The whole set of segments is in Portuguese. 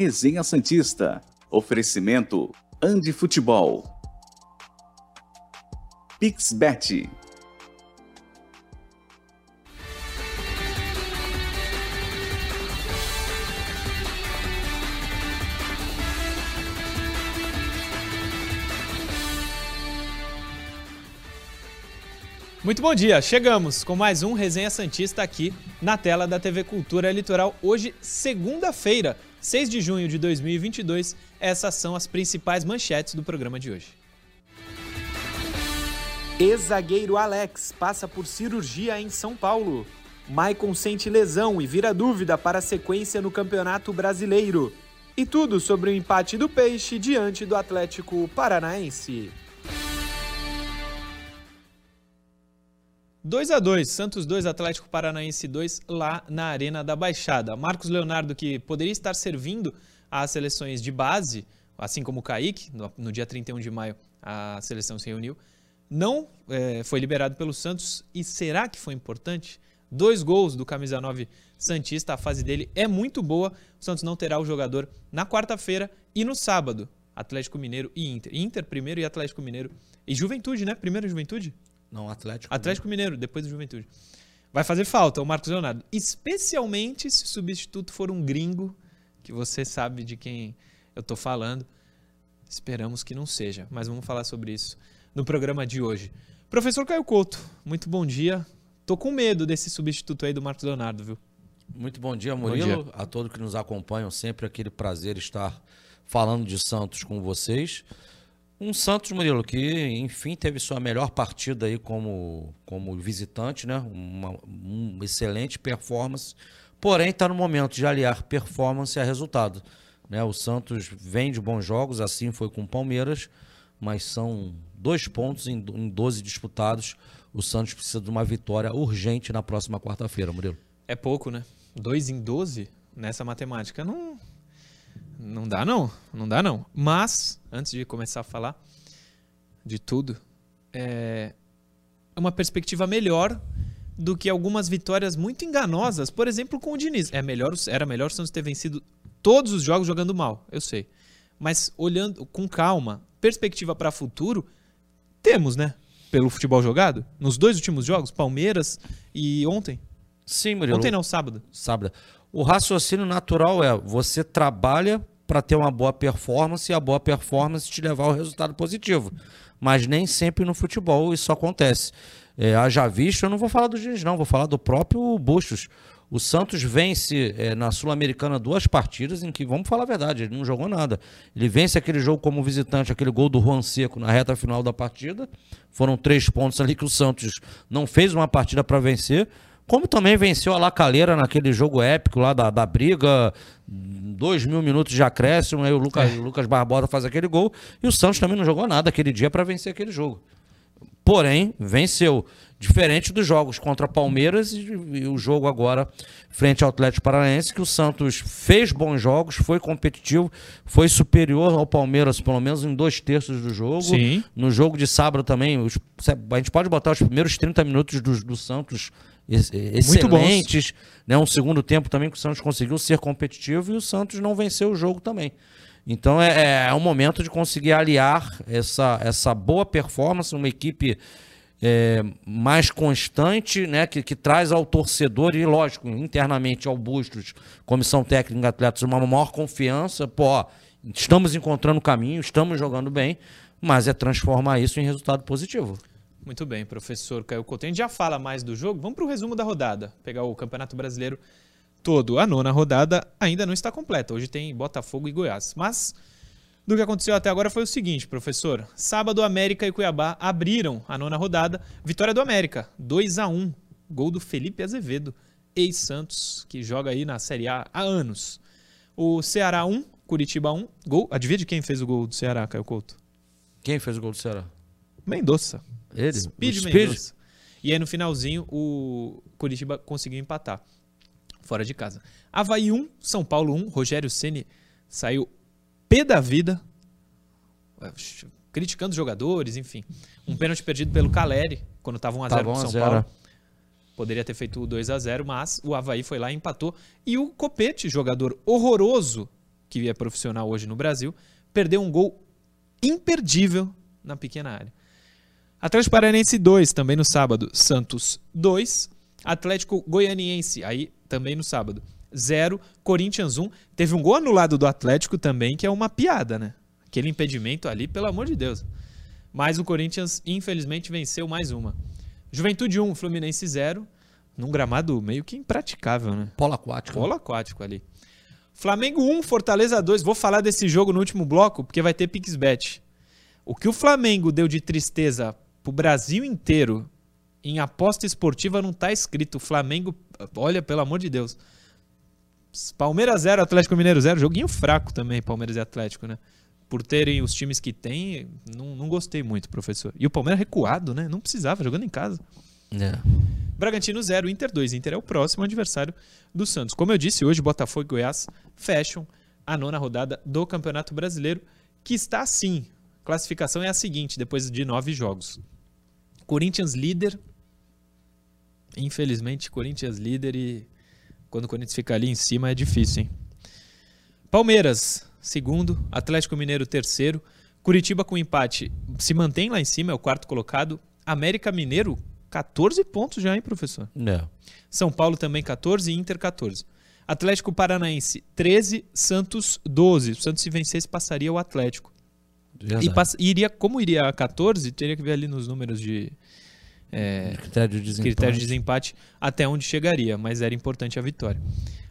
Resenha Santista. Oferecimento Andi Futebol. Pixbet. Muito bom dia, chegamos com mais um Resenha Santista aqui na tela da TV Cultura Litoral. Hoje, segunda-feira, 6 de junho de 2022, essas são as principais manchetes do programa de hoje. Ex-zagueiro Alex passa por cirurgia em São Paulo. Maicon sente lesão e vira dúvida para a sequência no Campeonato Brasileiro. E tudo sobre o empate do Peixe diante do Atlético Paranaense. 2 a 2 Santos 2, Atlético Paranaense 2, lá na Arena da Baixada. Marcos Leonardo, que poderia estar servindo às seleções de base, assim como o Kaique, no, no dia 31 de maio a seleção se reuniu, não é, foi liberado pelo Santos. E será que foi importante? Dois gols do camisa 9 Santista, a fase dele é muito boa. O Santos não terá o jogador na quarta-feira e no sábado. Atlético Mineiro e Inter. Inter primeiro e Atlético Mineiro. E Juventude, né? Primeiro Juventude? Não, Atlético. Atlético Mineiro, depois do Juventude. Vai fazer falta o Marcos Leonardo. Especialmente se o substituto for um gringo, que você sabe de quem eu estou falando. Esperamos que não seja, mas vamos falar sobre isso no programa de hoje. Professor Caio Couto, muito bom dia. Tô com medo desse substituto aí do Marcos Leonardo, viu? Muito bom dia, Murilo. Bom dia. A todos que nos acompanham, sempre aquele prazer estar falando de Santos com vocês. Um Santos, Murilo, que enfim teve sua melhor partida aí como, como visitante, né? Uma, uma excelente performance. Porém, está no momento de aliar performance a resultado. Né? O Santos vem de bons jogos, assim foi com o Palmeiras, mas são dois pontos em, em 12 disputados. O Santos precisa de uma vitória urgente na próxima quarta-feira, Murilo. É pouco, né? Dois em 12 nessa matemática não, não dá não, não dá não. Mas, antes de começar a falar de tudo, é uma perspectiva melhor do que algumas vitórias muito enganosas, por exemplo, com o Diniz. É melhor, era melhor o Santos ter vencido todos os jogos jogando mal, eu sei. Mas olhando com calma, perspectiva para futuro, temos, né? Pelo futebol jogado, nos dois últimos jogos, Palmeiras e ontem. Sim, Murilo. Ontem não, sábado. Sábado. O raciocínio natural é você trabalha para ter uma boa performance e a boa performance te levar ao resultado positivo. Mas nem sempre no futebol isso acontece. É, haja visto, eu não vou falar do Diniz, não, vou falar do próprio Bustos. O Santos vence é, na Sul-Americana duas partidas em que, vamos falar a verdade, ele não jogou nada. Ele vence aquele jogo como visitante, aquele gol do Juan Seco na reta final da partida. Foram três pontos ali que o Santos não fez uma partida para vencer. Como também venceu a Lacaleira naquele jogo épico lá da, da briga, dois mil minutos de acréscimo, aí o Lucas, é. o Lucas Barbosa faz aquele gol, e o Santos também não jogou nada aquele dia para vencer aquele jogo. Porém, venceu. Diferente dos jogos contra Palmeiras e, e, o jogo agora frente ao Atlético Paranaense, que o Santos fez bons jogos, foi competitivo, foi superior ao Palmeiras, pelo menos em dois terços do jogo. Sim. No jogo de sábado também, os, a gente pode botar os primeiros 30 minutos do, do Santos excelentes. Né? Um segundo tempo também que o Santos conseguiu ser competitivo e o Santos não venceu o jogo também. Então é, é um momento de conseguir aliar essa, essa boa performance, uma equipe é, mais constante, né, que, que traz ao torcedor e, lógico, internamente ao Bustos, comissão técnica, atletas, uma maior confiança. Pô, estamos encontrando caminho, estamos jogando bem, mas é transformar isso em resultado positivo. Muito bem, professor Caio Couto. A gente já fala mais do jogo. Vamos para o resumo da rodada. Pegar o Campeonato Brasileiro todo. A nona rodada ainda não está completa. Hoje tem Botafogo e Goiás. Mas do que aconteceu até agora foi o seguinte, professor. Sábado, América e Cuiabá abriram a nona rodada. Vitória do América, 2 a 1 Gol do Felipe Azevedo, ex-Santos, que joga aí na Série A há anos. O Ceará 1, Curitiba 1. Gol. Adivinha de quem fez o gol do Ceará, Caio Couto? Quem fez o gol do Ceará? Mendonça. Ele? Speed, Speed Mendonça. E aí no finalzinho o Curitiba conseguiu empatar. Fora de casa. Havaí 1, São Paulo 1. Rogério Ceni saiu pé da vida. Criticando os jogadores, enfim. Um pênalti perdido pelo Caleri, quando estava 1x0 no São Paulo. Poderia ter feito o 2 a 0 mas o Havaí foi lá e empatou. E o Copete, jogador horroroso que é profissional hoje no Brasil, perdeu um gol imperdível na pequena área. Atlético Paranaense 2, também no sábado. Santos 2. Atlético Goianiense, aí também no sábado. 0. Corinthians 1. Teve um gol anulado do Atlético também, que é uma piada, né? Aquele impedimento ali, pelo amor de Deus. Mas o Corinthians, infelizmente, venceu mais uma. Juventude 1, Fluminense 0. Num gramado meio que impraticável, né? Polo aquático. Polo aquático ali. Flamengo 1, Fortaleza 2. Vou falar desse jogo no último bloco, porque vai ter Pixbet. O que o Flamengo deu de tristeza pro Brasil inteiro em aposta esportiva não tá escrito. Flamengo, olha, pelo amor de Deus. Palmeiras 0, Atlético Mineiro 0. Joguinho fraco também, Palmeiras e Atlético, né? Por terem os times que tem, não, não gostei muito, professor. E o Palmeiras recuado, né? Não precisava, jogando em casa. É. Bragantino 0, Inter 2. Inter é o próximo adversário do Santos. Como eu disse, hoje Botafogo e Goiás fecham a nona rodada do Campeonato Brasileiro, que está assim. Classificação é a seguinte, depois de nove jogos. Corinthians líder. Infelizmente, Corinthians líder e quando o Corinthians fica ali em cima é difícil, hein? Palmeiras, segundo. Atlético Mineiro, terceiro. Curitiba com empate se mantém lá em cima, é o quarto colocado. América Mineiro, 14 pontos já, hein, professor? É. São Paulo também 14 e Inter 14. Atlético Paranaense 13, Santos 12. O Santos se vencesse passaria o Atlético. Verdade. E pass- iria, como iria a 14, teria que ver ali nos números de é, Critério de desempate. critério de desempate até onde chegaria, mas era importante a vitória.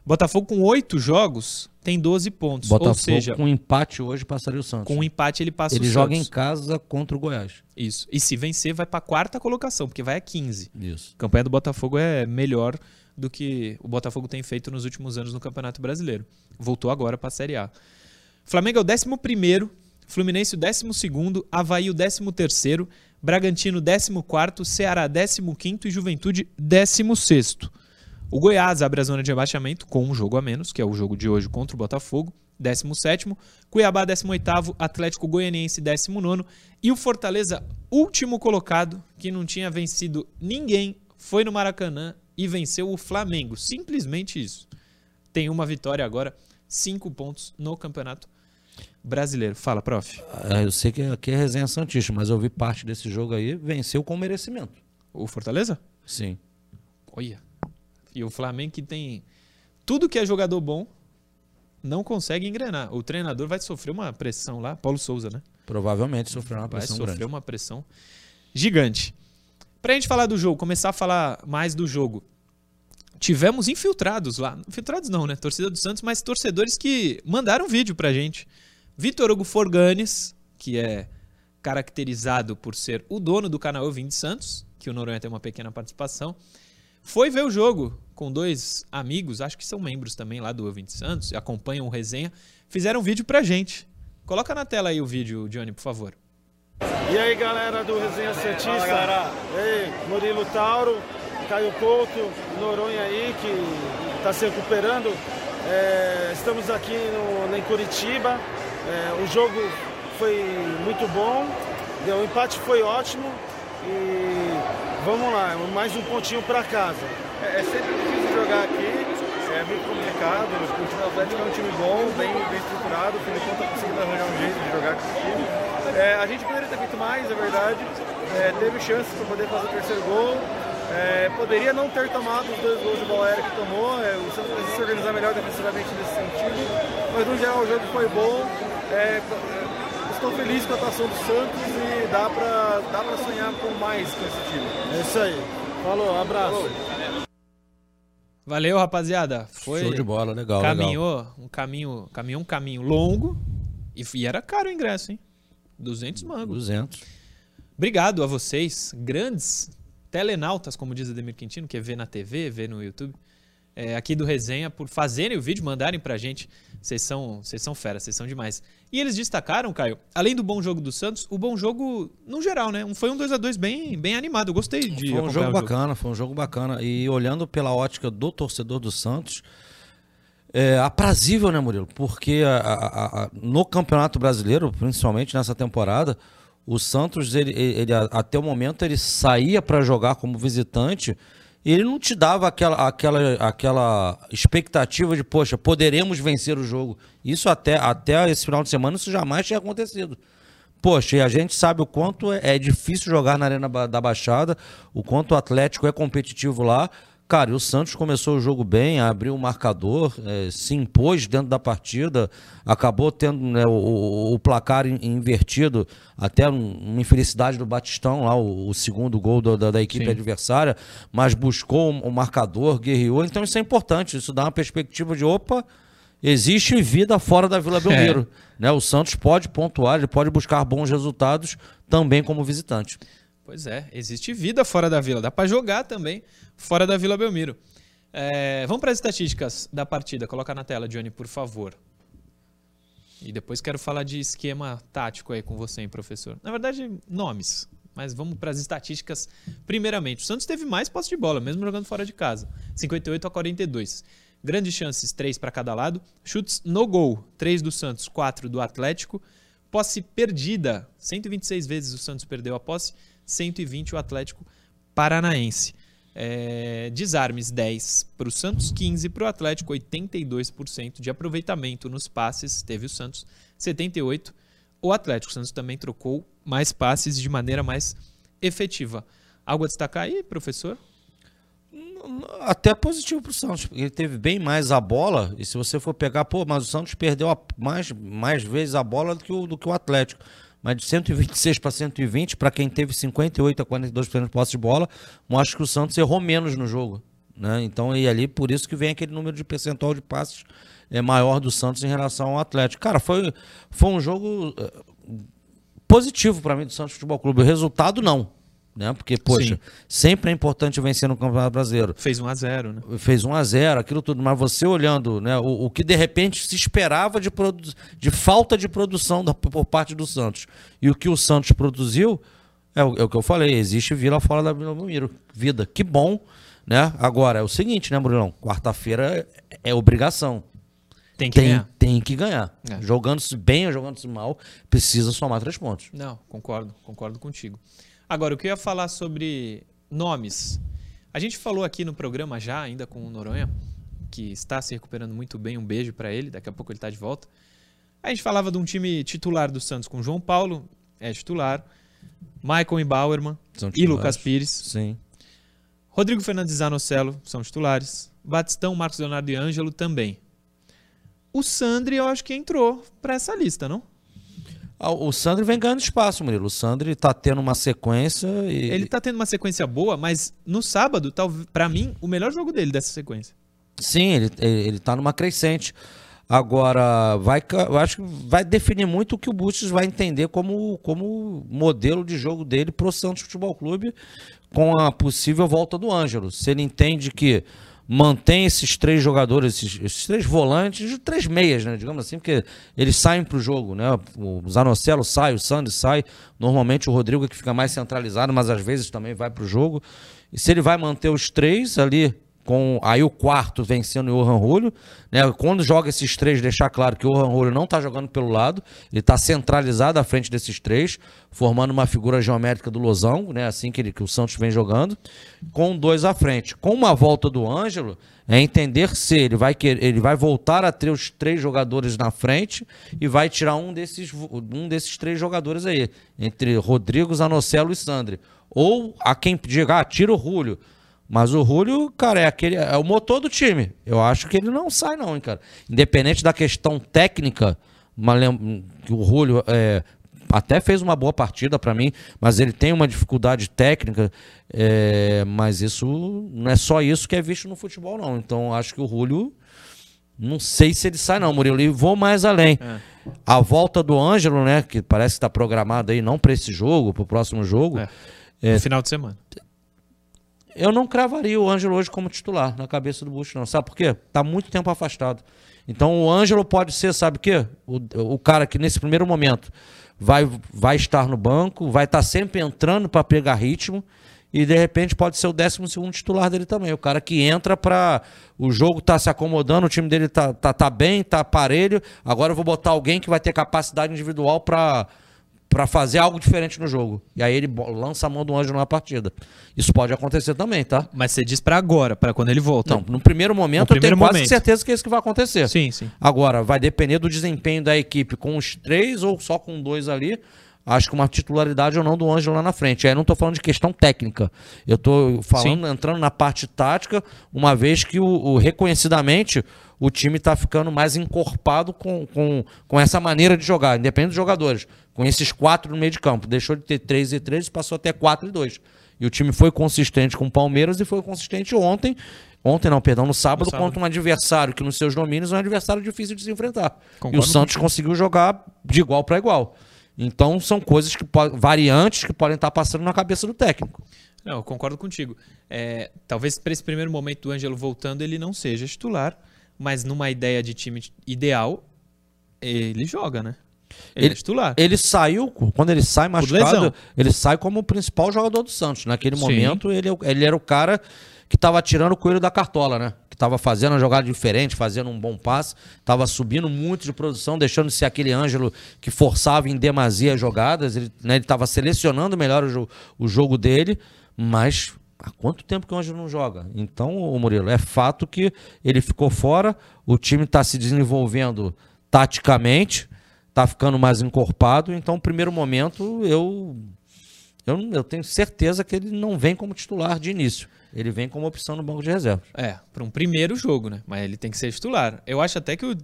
Botafogo com 8 jogos tem 12 pontos, Botafogo ou seja, com empate hoje passaria o Santos. com um empate ele passa Ele o joga em Santos. casa contra o Goiás. Isso. E se vencer vai para a quarta colocação, porque vai a 15. Isso. A campanha do Botafogo é melhor do que o Botafogo tem feito nos últimos anos no Campeonato Brasileiro. Voltou agora para a Série A. Flamengo é o 11º, Fluminense o 12º, Havaí o 13º, Bragantino 14º, Ceará 15º e Juventude 16º. O Goiás abre a zona de abaixamento com um jogo a menos, que é o jogo de hoje contra o Botafogo, 17º, Cuiabá 18º, Atlético Goianiense 19º e o Fortaleza, último colocado, que não tinha vencido ninguém, foi no Maracanã e venceu o Flamengo. Simplesmente isso. Tem uma vitória agora, cinco pontos no Campeonato Brasileiro. Fala, prof. Ah, Eu sei que aqui é resenha Santista, mas eu vi parte desse jogo aí, venceu com merecimento. O Fortaleza? Sim. Olha. E o Flamengo que tem tudo que é jogador bom, não consegue engrenar. O treinador vai sofrer uma pressão lá, Paulo Souza, né? Provavelmente sofreu uma Vai pressão sofrer grande. uma pressão gigante. Pra gente falar do jogo, começar a falar mais do jogo. Tivemos infiltrados lá. Infiltrados não, né? Torcida do Santos, mas torcedores que mandaram vídeo pra gente. Vitor Hugo Forganes, que é caracterizado por ser o dono do canal Eu Vim de Santos, que o Noronha tem uma pequena participação, foi ver o jogo com dois amigos, acho que são membros também lá do Eu Vim de Santos, e acompanham o resenha, fizeram um vídeo pra gente. Coloca na tela aí o vídeo, Johnny, por favor. E aí galera do Resenha Santista, e aí, Murilo Tauro, Caio Couto, Noronha aí que está se recuperando. É, estamos aqui no, em Curitiba, É, o jogo foi muito bom, o empate foi ótimo e vamos lá, mais um pontinho para casa. É, é sempre difícil jogar aqui, é muito complicado. O time Atlético é um time bom, bem, bem estruturado. O Filipão está conseguindo arranjar um jeito de jogar com esse time. É, a gente poderia ter feito mais, é verdade. É, teve chances para poder fazer o terceiro gol. É, poderia não ter tomado os dois gols de bola aérea que tomou. É, o Santos precisa se organizar melhor defensivamente nesse sentido. Mas no geral o jogo foi bom. É, estou feliz com a atuação do Santos e dá para dá pra sonhar com mais com esse time. É isso aí. Falou, abraço. Valeu, rapaziada. Foi Show de bola, legal. legal. caminhou um caminho, caminhou um caminho longo e, e era caro o ingresso, hein? 200 mangos. 200. Obrigado a vocês, grandes telenautas, como diz Ademir Quintino, que é ver na TV, ver no YouTube, é, aqui do Resenha, por fazerem o vídeo, mandarem pra gente. Vocês são, vocês são fera, vocês são demais. E eles destacaram, Caio, além do bom jogo do Santos, o bom jogo no geral, né? Foi um 2 a 2 bem, bem animado. Eu gostei de Foi um jogo bacana, foi um jogo bacana. E olhando pela ótica do torcedor do Santos, é aprazível, né, Murilo? Porque a- a- a- no Campeonato Brasileiro, principalmente nessa temporada, o Santos, ele, ele- até o momento, ele saía para jogar como visitante ele não te dava aquela, aquela, aquela expectativa de, poxa, poderemos vencer o jogo. Isso até, até esse final de semana, isso jamais tinha acontecido. Poxa, e a gente sabe o quanto é, é difícil jogar na Arena da Baixada, o quanto o Atlético é competitivo lá. Cara, e o Santos começou o jogo bem, abriu o marcador, é, se impôs dentro da partida, acabou tendo né, o, o, placar invertido, até uma infelicidade do Batistão, lá, o, o segundo gol do, da, da, equipe Sim. adversária, mas buscou o, o marcador, guerreou. Então isso é importante, isso dá uma perspectiva de opa, existe vida fora da Vila Belmiro. É. Né? O Santos pode pontuar, ele pode buscar bons resultados também como visitante. Pois é, existe vida fora da Vila, dá para jogar também fora da Vila Belmiro. É, vamos para as estatísticas da partida. Coloca na tela, Johnny, por favor. E depois quero falar de esquema tático aí com você, hein, professor. Na verdade, nomes. Mas vamos para as estatísticas. Primeiramente, o Santos teve mais posse de bola, mesmo jogando fora de casa. 58 a 42. Grandes chances, 3 para cada lado. Chutes no gol, 3 do Santos, 4 do Atlético. Posse perdida, 126 vezes o Santos perdeu a posse, 120 o Atlético Paranaense. É, desarmes 10 para o Santos, 15 para o Atlético, 82% de aproveitamento nos passes, teve o Santos, 78%. O Atlético o Santos também trocou mais passes de maneira mais efetiva. Algo a destacar aí, professor? Até positivo para o Santos. Ele teve bem mais a bola. E se você for pegar, pô, mas o Santos perdeu a, mais, mais vezes a bola do que o, do que o Atlético mas de 126 para 120, para quem teve 58 a 42% de posse de bola, mostra que o Santos errou menos no jogo. Né? Então, e ali, por isso que vem aquele número de percentual de passes é, maior do Santos em relação ao Atlético. Cara, foi, foi um jogo eh, positivo para mim do Santos Futebol Clube. O resultado, não né? Porque, poxa, Sim. sempre é importante vencer no Campeonato Brasileiro. Fez 1 a 0 né? Fez 1 a 0 aquilo tudo. Mas você olhando né, o, o que de repente se esperava de, de falta de produção da, por parte do Santos e o que o Santos produziu, é o, é o que eu falei, existe vila fora da Vila Belmiro. Vida, que bom, né? Agora, é o seguinte, né, Murilão? Quarta-feira é, é obrigação. Tem que tem, ganhar. Tem que ganhar. É. Jogando-se bem ou jogando-se mal, precisa somar três pontos. Não, concordo, concordo contigo. Agora, o que eu ia falar sobre nomes. A gente falou aqui no programa já, ainda com o Noronha, que está se recuperando muito bem. Um beijo para ele, daqui a pouco ele está de volta. A gente falava de um time titular do Santos com João Paulo, é titular. Michael e Bauerman e Lucas Pires. Sim. Rodrigo Fernandes e Zanocelo são titulares. Batistão, Marcos Leonardo e Ângelo também. O Sandri, eu acho que entrou para essa lista, não? Ah, o Sandro vem ganhando espaço, Murilo. O Sandro está tendo uma sequência. E... Ele está tendo uma sequência boa, mas no sábado, tá, para mim, o melhor jogo dele dessa sequência. Sim, ele, ele tá numa crescente. Agora, vai, eu acho que vai definir muito o que o Bustos vai entender como, como modelo de jogo dele pro Santos Futebol Clube com a possível volta do Ângelo. Se ele entende que mantém esses três jogadores, esses, esses, três volantes, três meias, né, digamos assim, porque eles saem para o jogo, né? O Zanocelo sai, o Sandy sai, normalmente o Rodrigo é que fica mais centralizado, mas às vezes também vai para o jogo. E se ele vai manter os três ali com aí o quarto vencendo o Johan Julio, né? Quando joga esses três, deixar claro que o Johan Julio não está jogando pelo lado, ele está centralizado à frente desses três, formando uma figura geométrica do Losão, né? Assim que, ele, que o Santos vem jogando, com dois à frente. Com uma volta do Ângelo, é entender se ele vai querer, ele vai voltar a ter os três jogadores na frente e vai tirar um desses, um desses três jogadores aí, entre Rodrigo, Zanocelo e Sandri. Ou a quem diga, ah, tira o Julio mas o Julio, cara, é aquele é o motor do time. Eu acho que ele não sai não, hein, cara. Independente da questão técnica, que o Julio é, até fez uma boa partida para mim, mas ele tem uma dificuldade técnica, é, mas isso não é só isso que é visto no futebol não. Então acho que o Julio não sei se ele sai não, Murilo, e vou mais além. É. A volta do Ângelo, né, que parece que está programado aí não para esse jogo, para o próximo jogo. É. É, no final de semana eu não cravaria o Ângelo hoje como titular na cabeça do Bush, não. Sabe por quê? Tá muito tempo afastado. Então o Ângelo pode ser, sabe o quê? O, cara que nesse primeiro momento vai, vai estar no banco, vai estar tá sempre entrando para pegar ritmo e de repente pode ser o 12 titular dele também. O cara que entra para o jogo tá se acomodando, o time dele tá, tá, tá bem, tá parelho. Agora eu vou botar alguém que vai ter capacidade individual para para fazer algo diferente no jogo. E aí ele lança a mão do Ângelo na partida. Isso pode acontecer também, tá? Mas você diz pra agora, pra quando ele volta. Não, no primeiro momento No eu tenho primeiro quase momento. certeza que é isso que vai acontecer. Sim, sim. Agora, vai depender do desempenho da equipe com os três ou só com dois ali. Acho que uma titularidade ou não do Ângelo lá na frente. Aí não tô falando de questão técnica. Eu tô falando, entrando na parte tática, uma vez que o, o- reconhecidamente o time tá ficando mais encorpado com, com, com essa maneira de jogar, independente dos jogadores. Com esses quatro no meio de campo. Deixou de ter 3 e 3 e passou até 4 e 2. E o time foi consistente com o Palmeiras e foi consistente ontem. Ontem não, perdão, no sábado, No sábado. contra um adversário que nos seus domínios é um adversário difícil de se enfrentar. e Concordo o Santos conseguiu jogar de igual para igual. Então são coisas que variantes que podem estar passando na cabeça do técnico. Não, eu concordo contigo. É, talvez para esse primeiro momento do Ângelo voltando ele não seja titular, mas numa ideia de time ideal, ele joga, né? Ele, Ele- é titular. Ele saiu, quando ele sai machucado, ele sai como o principal jogador do Santos. Naquele Sim. momento, ele, ele era o cara que estava tirando o coelho da cartola, né? Que estava fazendo uma jogada diferente, fazendo um bom passe, estava subindo muito de produção, deixando de ser aquele Ângelo que forçava em demasia as jogadas. Ele né, estava selecionando melhor o, o jogo dele, mas há quanto tempo que o Ângelo não joga? Então, o Murilo, é fato que ele ficou fora, o time está se desenvolvendo taticamente, tá ficando mais encorpado, então, no primeiro momento, eu, eu, eu tenho certeza que ele não vem como titular de início. Ele vem como opção no banco de reservas. É, para um primeiro jogo, né? Mas ele tem que ser titular. Eu acho até que o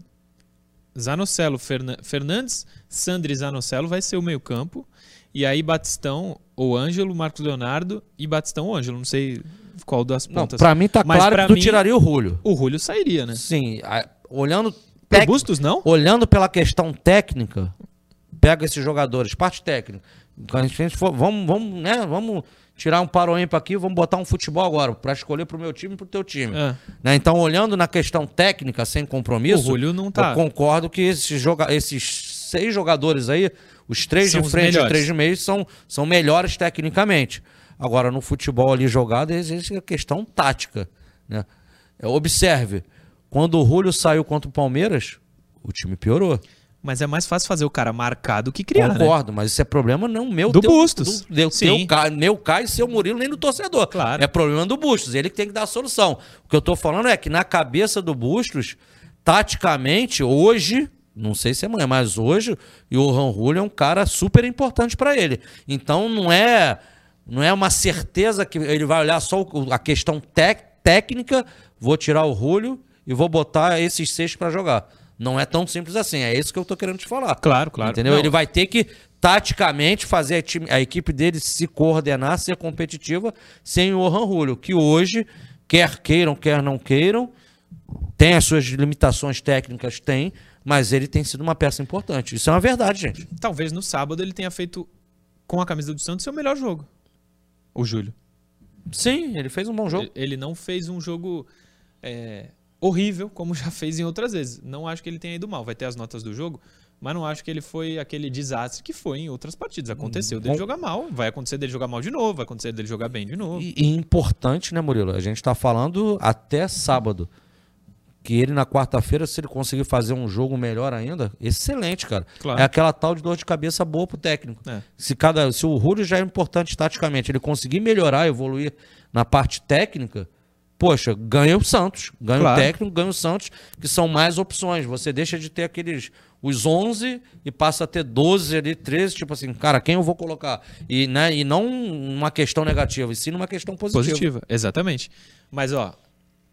Zanocelo Ferna- Fernandes, Sandri e Zanocelo vai ser o meio-campo. E aí Batistão ou Ângelo, Marcos Leonardo e Batistão ou Ângelo. Não sei qual das Não, pontas. pra mim tá Mas claro que tu mim, tiraria o Julio. O Julio sairia, né? Sim, a- olhando Pro Bustos, não? olhando pela questão técnica, pega esses jogadores, parte técnica. Quando a gente for, vamos, vamos, né, vamos tirar um paro ímpar aqui, vamos botar um futebol agora para escolher pro meu time e pro teu time. É. Né? Então, olhando na questão técnica, sem compromisso, tá. eu concordo que esses, joga esses seis jogadores aí, os três São de frente e os três de meio, são, são melhores tecnicamente. Agora, no futebol ali jogado, existe a questão tática. Né? É, Observe, quando o Julio saiu contra o Palmeiras, o time piorou. Mas é mais fácil fazer o cara marcar do que criar, né? Concordo, mas isso é problema não meu, Do teu- Bustos. Do, do, Sim. teu, meu Caio, seu Murilo, nem do torcedor. Claro. É problema do Bustos, ele que tem que dar a solução. O que eu tô falando é que na cabeça do Bustos, taticamente, hoje, não sei se é amanhã, mas hoje, o Johan Julio é um cara super importante para ele. Então não é não é uma certeza que ele vai olhar só a questão tec- técnica, vou tirar o Julio e vou botar esses seis para jogar. Não é tão simples assim, é isso que eu tô querendo te falar. Claro, claro. Entendeu? Não. Ele vai ter que, taticamente, fazer a, time- a equipe dele se coordenar, ser competitiva, sem o Johan Julio, que hoje, quer queiram, quer não queiram, tem as suas limitações técnicas, tem, mas ele tem sido uma peça importante. Isso é uma verdade, gente. Talvez no sábado ele tenha feito, com a camisa do Santos, seu melhor jogo. O Júlio. Sim, ele fez um bom jogo. Ele- Ele não fez um jogo é, horrível, como já fez em outras vezes. Não acho que ele tenha ido mal. Vai ter as notas do jogo, mas não acho que ele foi aquele desastre que foi em outras partidas. Aconteceu dele Bom. jogar mal, vai acontecer dele jogar mal de novo, vai acontecer dele jogar bem de novo. E, e importante, né, Murilo? A gente tá falando até sábado. Que ele na quarta-feira, se ele conseguir fazer um jogo melhor ainda, excelente, cara. Claro. É aquela tal de dor de cabeça boa pro técnico. É. Se, cada, se o Rúlio já é importante taticamente, ele conseguir melhorar, evoluir na parte técnica, poxa, ganha o Santos. Ganha Claro. o técnico, ganha o Santos, que são mais opções. Você deixa de ter aqueles os 11 e passa a ter 12 ali, 13, tipo assim, cara, quem eu vou colocar? E, né, e não uma questão negativa, e sim uma questão positiva. Positiva, exatamente. Mas, ó,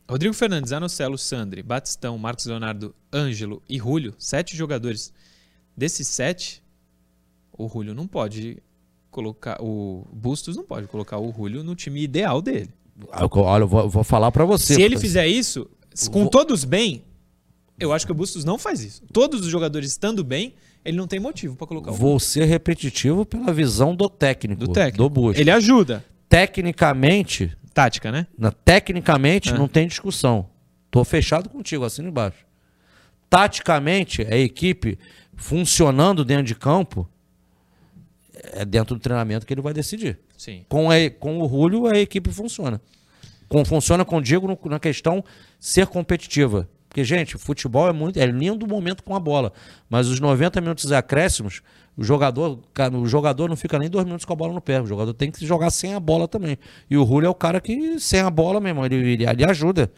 Rodrigo Fernandes, Anocelo, Sandri, Batistão, Marcos Leonardo, Ângelo e Julio, sete jogadores. Desses sete, o Julio não pode colocar. O Bustos não pode colocar o Julio no time ideal dele. Ah, Olha, eu vou, vou falar pra você. Se ele fizer isso, com Vou- todos bem, eu acho que o Bustos não faz isso. Todos os jogadores estando bem, ele não tem motivo pra colocar o Vou ser repetitivo pela visão do técnico. do técnico. Do Bush. Ele ajuda. Tecnicamente, Tática, né? na, tecnicamente É. não tem discussão. Tô fechado contigo, assina embaixo. Taticamente, a equipe funcionando dentro de campo, é dentro do treinamento que ele vai decidir. Sim. Com, a- com o Julio, a equipe funciona. Com, funciona com o Diego no- na questão ser competitiva. Porque, gente, futebol é muito. É lindo o momento com a bola. Mas os 90 minutos acréscimos, o jogador, o jogador não fica nem dois minutos com a bola no pé. O jogador tem que jogar sem a bola também. E o Julio é o cara que, sem a bola, meu irmão, ele, ele, ele ajuda.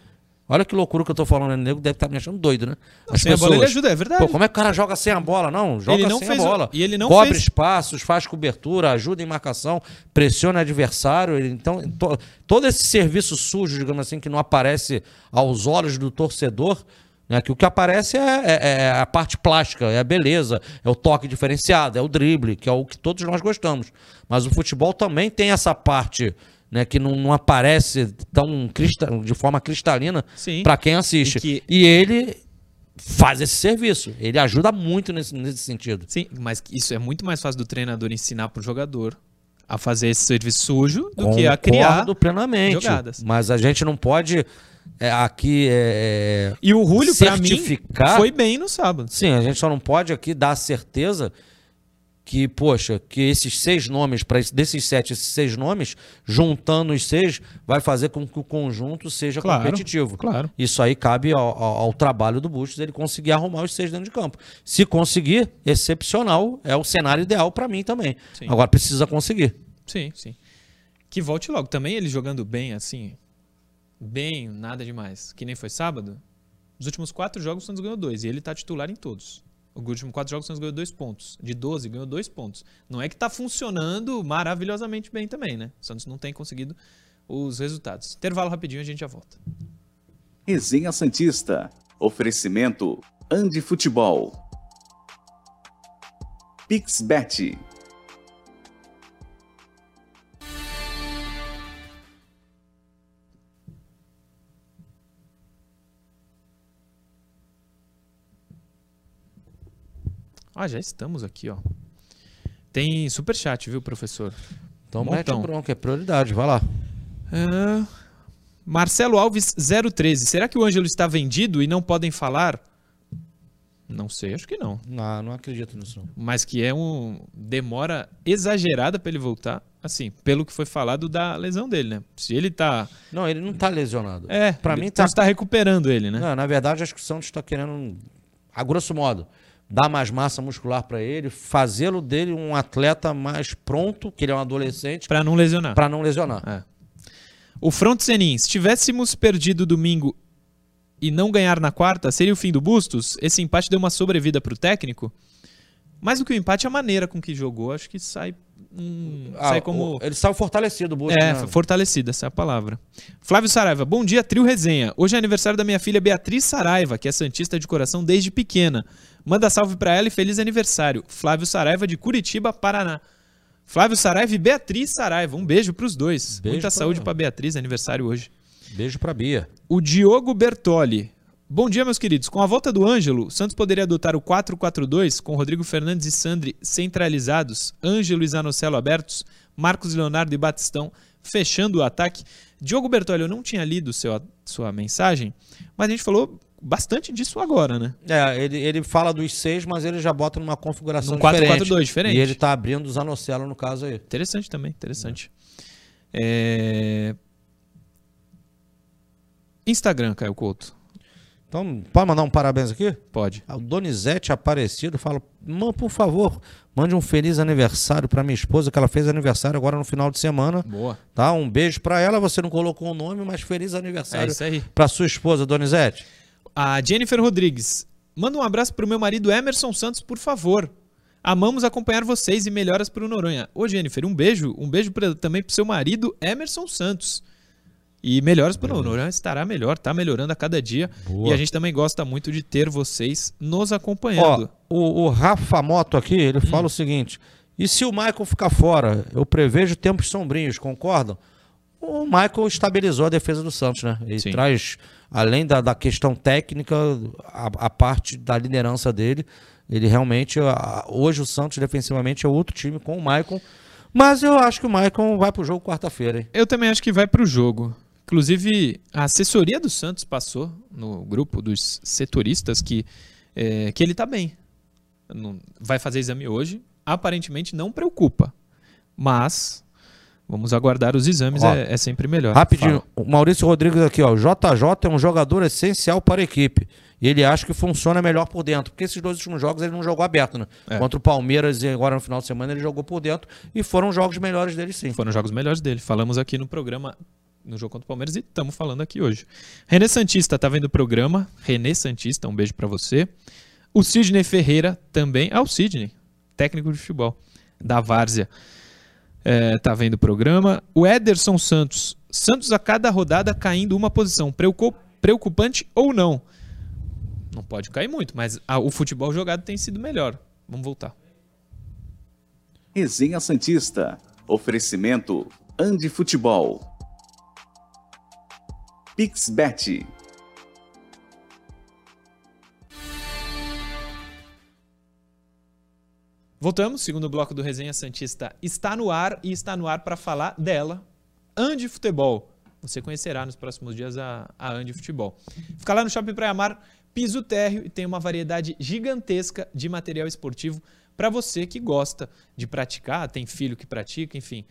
Olha que loucura que eu tô falando, né? O nego deve estar me achando doido, né? Não, sem a bola ele ajuda, é verdade. Pô, como é que o cara joga sem a bola? Não, joga Ele não sem a o- bola. e ele não Cobre fez- espaços, faz cobertura, ajuda em marcação, pressiona adversário. ele- Então, to- todo esse serviço sujo, digamos assim, que não aparece aos olhos do torcedor, né? Que o que aparece é, é- é a parte plástica, é a beleza, é o toque diferenciado, é o drible, que é o que todos nós gostamos. Mas o futebol também tem essa parte. Né, que não, não aparece tão crista- de forma cristalina para quem assiste. E que- e ele faz esse serviço. Ele ajuda muito nesse, nesse sentido. Sim, mas isso é muito mais fácil do treinador ensinar pro jogador a fazer esse serviço sujo do que a criar. Concordo plenamente. jogadas. Mas a gente não pode é, aqui. é, E o Julio, pra mim, Certificar- foi bem no sábado. Sim, a gente só não pode aqui dar certeza que, poxa, que esses seis nomes, para desses sete, esses seis nomes, juntando os seis, vai fazer com que o conjunto seja Claro, competitivo. claro. Isso aí cabe ao, ao- ao trabalho do Bustos ele conseguir arrumar os seis dentro de campo. Se conseguir, excepcional, é o cenário ideal para mim também. Sim. Agora precisa conseguir. Sim, sim. Que volte logo. Também ele jogando bem, assim. Bem, nada demais. Que nem foi sábado. Os últimos quatro jogos o Santos ganhou dois. E ele tá titular em todos. Os últimos quatro jogos o Santos ganhou dois pontos. De 12, ganhou dois pontos. Não é que tá funcionando maravilhosamente bem também, né? O Santos não tem conseguido os resultados. Intervalo rapidinho a gente já volta. Resenha Santista. Oferecimento Andi Futebol. Pixbet. Ah, já estamos aqui, ó. Tem superchat, viu, professor? Então Montão. mete o bronca, é prioridade, vai lá. Ah, Marcelo Alves 013. Será que o Ângelo está vendido e não podem falar? Não sei, acho que não. Não, não acredito nisso. Não. Mas que é um demora exagerada para ele voltar. Assim, pelo que foi falado da lesão dele, né? Se ele tá. não, ele não tá lesionado. É, ele mim tá- está recuperando ele, né? Não, na verdade, acho que o Santos está querendo, a grosso modo, dar mais massa muscular para ele, fazê-lo dele um atleta mais pronto, que ele é um adolescente, Para não lesionar. para não lesionar. É. O Front Zenin, se tivéssemos perdido domingo e não ganhar na quarta, seria o fim do Bustos? Esse empate deu uma sobrevida pro técnico? Mais do que o empate, a maneira com que jogou, acho que sai, hum, Ah, sai como... o- ele saiu fortalecido, o Bustos, É, né? fortalecida, essa é a palavra. Flávio Saraiva, bom dia, trio resenha. Hoje é aniversário da minha filha Beatriz Saraiva, que é santista de coração desde pequena. Manda salve pra ela e feliz aniversário. Flávio Saraiva de Curitiba, Paraná. Flávio Saraiva e Beatriz Saraiva, um beijo pros dois. Beijo Muita pra- saúde pra Beatriz, aniversário hoje. Beijo pra Bia. O Diogo Bertoli. Bom dia, meus queridos. Com a volta do Ângelo, o Santos poderia adotar o 4-4-2 com Rodrigo Fernandes e Sandri centralizados, Ângelo e Zanocelo abertos, Marcos Leonardo e Batistão fechando o ataque. Diogo Bertoli, eu não tinha lido seu, sua mensagem, mas a gente falou bastante disso agora, né? É, ele, ele fala dos seis, mas ele já bota numa configuração Num diferente. 4-4-2 diferente. E ele tá abrindo o Zanocelo no caso aí. Interessante também, interessante. É... Instagram, Caio Couto. Então, pode mandar um parabéns aqui? Pode. O Donizete Aparecido fala: Mãe, por favor, mande um feliz aniversário pra minha esposa, que ela fez aniversário agora no final de semana. Boa. Tá? Um beijo pra ela. Você não colocou o nome, mas feliz É aniversário aí. pra sua esposa, Donizete. A Jennifer Rodrigues. Manda um abraço pro meu marido Emerson Santos, por favor. Amamos acompanhar vocês e melhoras pro Noronha. Ô, Jennifer, um beijo. Um beijo pra- também pro seu marido Emerson Santos. E melhoras pro Noronha. Estará melhor, tá melhorando a cada dia. Boa. E a gente também gosta muito de ter vocês nos Ó, acompanhando. o, o Rafa Moto aqui, ele Hum. fala o seguinte: e se o Michael ficar fora? Eu prevejo tempos sombrios, concordam? O Michael estabilizou a defesa do Santos, né? Ele Sim. traz, além da, da questão técnica, a, a parte da liderança dele. Ele realmente, a- hoje o Santos defensivamente é outro time com o Michael. Mas eu acho que o Michael vai pro jogo quarta-feira? Eu também acho que vai pro jogo. Inclusive, a assessoria do Santos passou no grupo dos setoristas que, é, que ele tá bem. Não- vai fazer exame hoje. Aparentemente não preocupa. Mas vamos aguardar os exames, Ó, é, é sempre melhor. Rapidinho, Fala. o Maurício Rodrigues aqui, ó. JJ é um jogador essencial para a equipe. E ele acha que funciona melhor por dentro. Porque esses dois últimos jogos ele não jogou aberto, né? É. Contra o Palmeiras e agora no final de semana ele jogou por dentro. E foram jogos melhores dele sim. Foram os jogos melhores dele. Falamos aqui no programa, no jogo contra o Palmeiras, e estamos falando aqui hoje. René Santista tá vendo o programa. René Santista, um beijo pra você. O Sidney Ferreira também. Ah, o Sidney, técnico de futebol da Várzea. É, tá vendo o programa. O Ederson Santos. Santos a cada rodada caindo uma posição. Preocu- Preocupante ou não? Não pode cair muito, mas ah, o futebol jogado tem sido melhor. Vamos voltar. Resenha Santista. Oferecimento Andi Futebol. Pixbet. Voltamos, segundo bloco do Resenha Santista está no ar e está no ar para falar dela, Andi Futebol. Você conhecerá nos próximos dias a, a Andi Futebol. Fica lá no Shopping Praia Mar, piso térreo e tem uma variedade gigantesca de material esportivo para você que gosta de praticar, tem filho que pratica, enfim.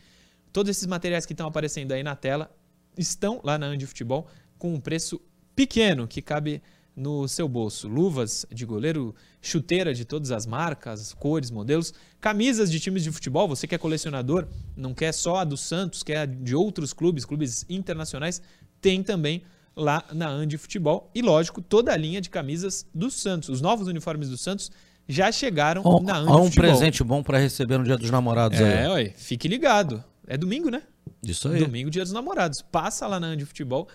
Todos esses materiais que estão aparecendo aí na tela estão lá na Andi Futebol com um preço pequeno que cabe no seu bolso. Luvas de goleiro, chuteira de todas as marcas, cores, modelos, camisas de times de futebol. Você que é colecionador, não quer só a do Santos, quer a de outros clubes, clubes internacionais, tem também lá na Andi Futebol. E lógico, toda a linha de camisas do Santos. Os novos uniformes do Santos já chegaram na Andi um Futebol. presente bom para receber no Dia dos Namorados É, aí. ué, fique ligado. É domingo, né? Isso aí. Domingo, dia dos namorados. Passa lá na Andi Futebol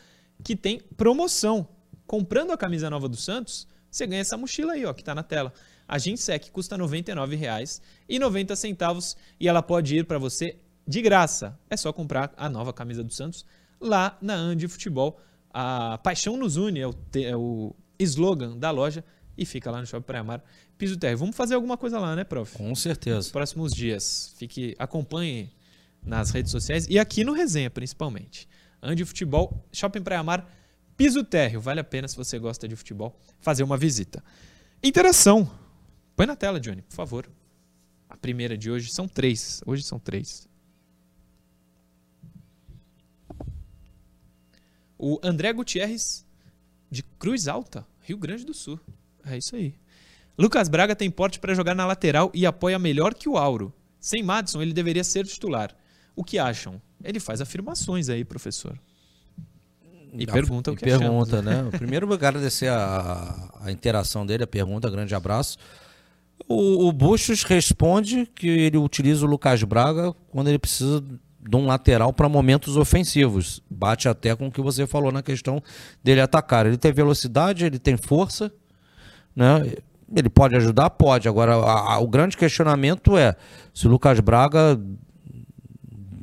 que tem promoção. Comprando a camisa nova do Santos, você ganha essa mochila aí, ó, que tá na tela. A Ginsec custa R$ 99,90 e ela pode ir para você de graça. É só comprar a nova camisa do Santos lá na Andi Futebol. A paixão nos une é o, é o slogan da loja e fica lá no Shopping Praia Mar, Piso Terra. Vamos fazer alguma coisa lá, né, prof? Com nos certeza. próximos dias. Fique, acompanhe nas redes sociais e aqui no Resenha, principalmente. Ande Futebol, Shopping Praia Mar, piso térreo. Vale a pena, se você gosta de futebol, fazer uma visita. Interação. Põe na tela, Johnny, por favor. A primeira de hoje são três. Hoje são três. O André Gutierrez, de Cruz Alta, Rio Grande do Sul. É isso aí. Lucas Braga tem porte para jogar na lateral e apoia melhor que o Auro. Sem Madison, ele deveria ser titular. O que acham? Ele faz afirmações aí, professor. E pergunta o que achamos. pergunta, né? Primeiro, agradecer a, a interação dele, a pergunta, grande abraço. O, o Buchos responde que ele utiliza o Lucas Braga quando ele precisa de um lateral para momentos ofensivos. Bate até com o que você falou na questão dele atacar. Ele tem velocidade, ele tem força, né? Ele pode ajudar? Pode. Agora, a- a- o grande questionamento é se o Lucas Braga,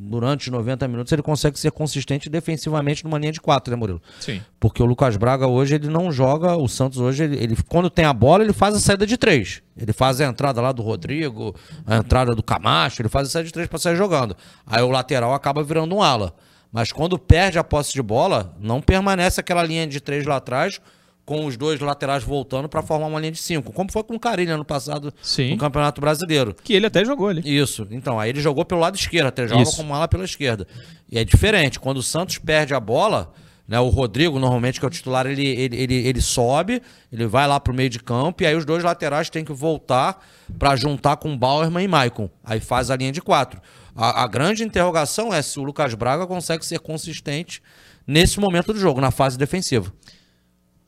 durante 90 minutos, ele consegue ser consistente defensivamente numa linha de quatro, né, Murilo? Sim. Porque o Lucas Braga hoje ele não joga, o Santos hoje, ele, ele- quando tem a bola, ele faz a saída de três. Ele faz a entrada lá do Rodrigo, a entrada do Camacho, ele faz a saída de três para sair jogando. Aí o lateral acaba virando um ala. Mas quando perde a posse de bola, não permanece aquela linha de três lá atrás, com os dois laterais voltando para formar uma linha de cinco. Como foi com o Carilho ano passado Sim. no Campeonato Brasileiro. Que ele até jogou ali. Isso. Então, aí ele jogou pelo lado esquerdo, até joga Isso. como ala pela esquerda. E é diferente. Quando o Santos perde a bola, né, o Rodrigo, normalmente, que é o titular, ele, ele, ele, ele sobe, ele vai lá pro meio de campo, e aí os dois laterais têm que voltar para juntar com Bauerman e Maicon. Aí faz a linha de quatro. A, a grande interrogação é se o Lucas Braga consegue ser consistente nesse momento do jogo, na fase defensiva.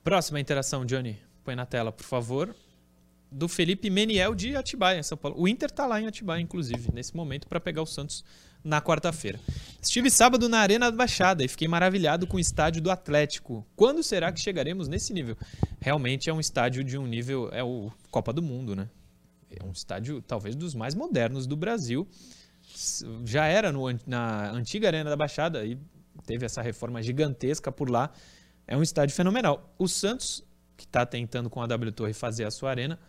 Próxima interação, Johnny. Põe na tela, por favor. Do Felipe Meniel de Atibaia, São Paulo. O Inter tá lá em Atibaia, inclusive, nesse momento, para pegar o Santos na quarta-feira. Estive sábado na Arena da Baixada e fiquei maravilhado com o estádio do Atlético. Quando será que chegaremos nesse nível? Realmente é um estádio de um nível. É o Copa do Mundo, né? É um estádio, talvez, dos mais modernos do Brasil. Já era no na antiga Arena da Baixada e teve essa reforma gigantesca por lá. É um estádio fenomenal. O Santos, que está tentando com a W Torre fazer a sua arena,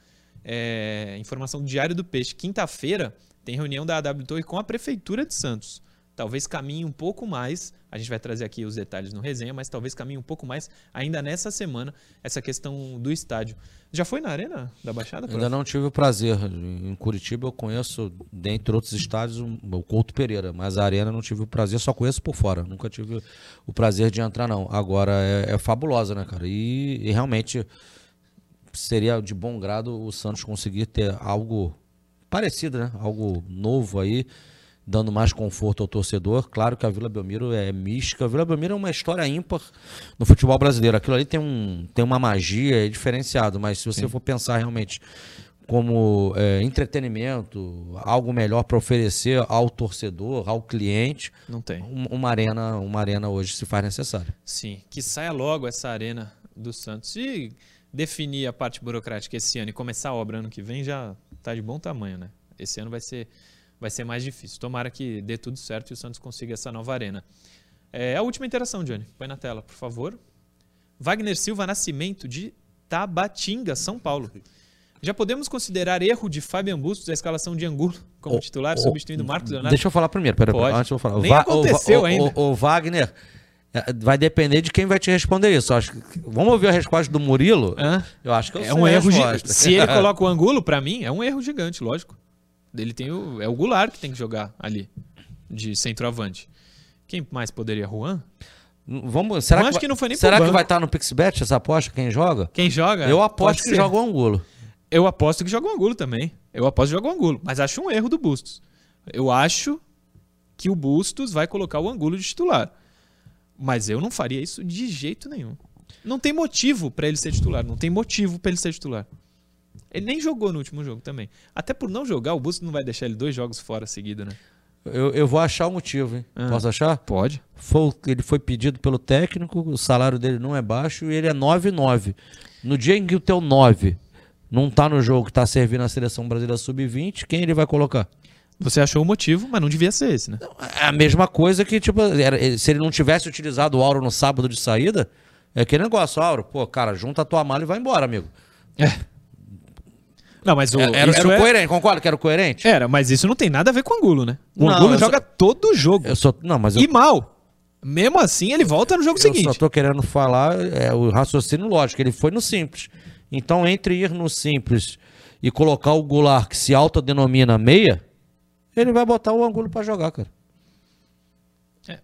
é, informação do Diário do Peixe. Quinta-feira tem reunião da AW Torre com a Prefeitura de Santos. Talvez caminhe um pouco mais, a gente vai trazer aqui os detalhes no resenha, mas talvez caminhe um pouco mais ainda nessa semana essa questão do estádio. Já foi na Arena da Baixada? prof? Ainda não tive o prazer. Em Curitiba eu conheço, dentre outros estádios, o Couto Pereira, mas a Arena não tive o prazer, só conheço por fora. Nunca tive o prazer de entrar, não. Agora é, é fabulosa, né, cara? E, e realmente seria de bom grado o Santos conseguir ter algo parecido, né? Algo novo aí, dando mais conforto ao torcedor. Claro que a Vila Belmiro é mística. A Vila Belmiro é uma história ímpar no futebol brasileiro. Aquilo ali tem, um, tem uma magia, é diferenciado, mas se você Sim. for pensar realmente como é, entretenimento, algo melhor para oferecer ao torcedor, ao cliente. Não tem. Uma arena, uma arena hoje se faz necessária. Sim, que saia logo essa arena do Santos e definir a parte burocrática esse ano e começar a obra ano que vem já está de bom tamanho, né? Esse ano vai ser vai ser mais difícil. Tomara que dê tudo certo e o Santos consiga essa nova arena. É a última interação, Johnny. Põe na tela, por favor. Wagner Silva Nascimento de Tabatinga, São Paulo. Já podemos considerar erro de Fabian Bustos a escalação de Angulo como oh, titular, oh, substituindo Marcos Leonardo? Deixa eu falar primeiro, pera, Pode. antes eu falar. Nem Va aconteceu o, ainda. O, o, Wagner, é, vai depender de quem vai te responder isso. Acho que, vamos ouvir a resposta do Murilo? Hã? Eu acho que eu é um erro gigante. Se ele coloca o Angulo, para mim, é um erro gigante, lógico. Ele tem o, é o Goulart que tem que jogar ali, de centroavante. Quem mais poderia? Juan? Vamos, será que, acho que não foi nem Será que vai estar no Pixbet essa aposta? Quem joga? Quem joga? Eu aposto que joga o Angulo. Eu aposto que joga o Angulo também. Eu aposto que joga o Angulo. Mas acho um erro do Bustos. Eu acho que o Bustos vai colocar o Angulo de titular. Mas eu não faria isso de jeito nenhum. Não tem motivo para ele ser titular. Não tem motivo para ele ser titular. Ele nem jogou no último jogo também. Até por não jogar, o Bustos não vai deixar ele dois jogos fora seguido, né? Eu, eu vou achar o motivo, hein? Ah, Posso achar? Pode. Foi, ele foi pedido pelo técnico, o salário dele não é baixo e ele é 9,9. No dia em que o teu 9 não tá no jogo que tá servindo a seleção brasileira sub-20, quem ele vai colocar? Você achou o motivo, mas não devia ser esse, né? É a mesma coisa que, tipo, era, se ele não tivesse utilizado o Auro no sábado de saída, é aquele negócio, Auro, pô, cara, junta a tua mala e vai embora, amigo. É. Não, mas o, era, era é... coerente, concorda que era coerente? Era, mas isso não tem nada a ver com o Angulo, né? O não, Angulo joga só... todo jogo. Eu sou... não, mas eu... E mal. Mesmo assim, ele volta no jogo eu seguinte. Eu só tô querendo falar é, o raciocínio lógico. Ele foi no simples. Então, entre ir no simples e colocar o Goulart, que se autodenomina meia, ele vai botar o Angulo para jogar, cara. É.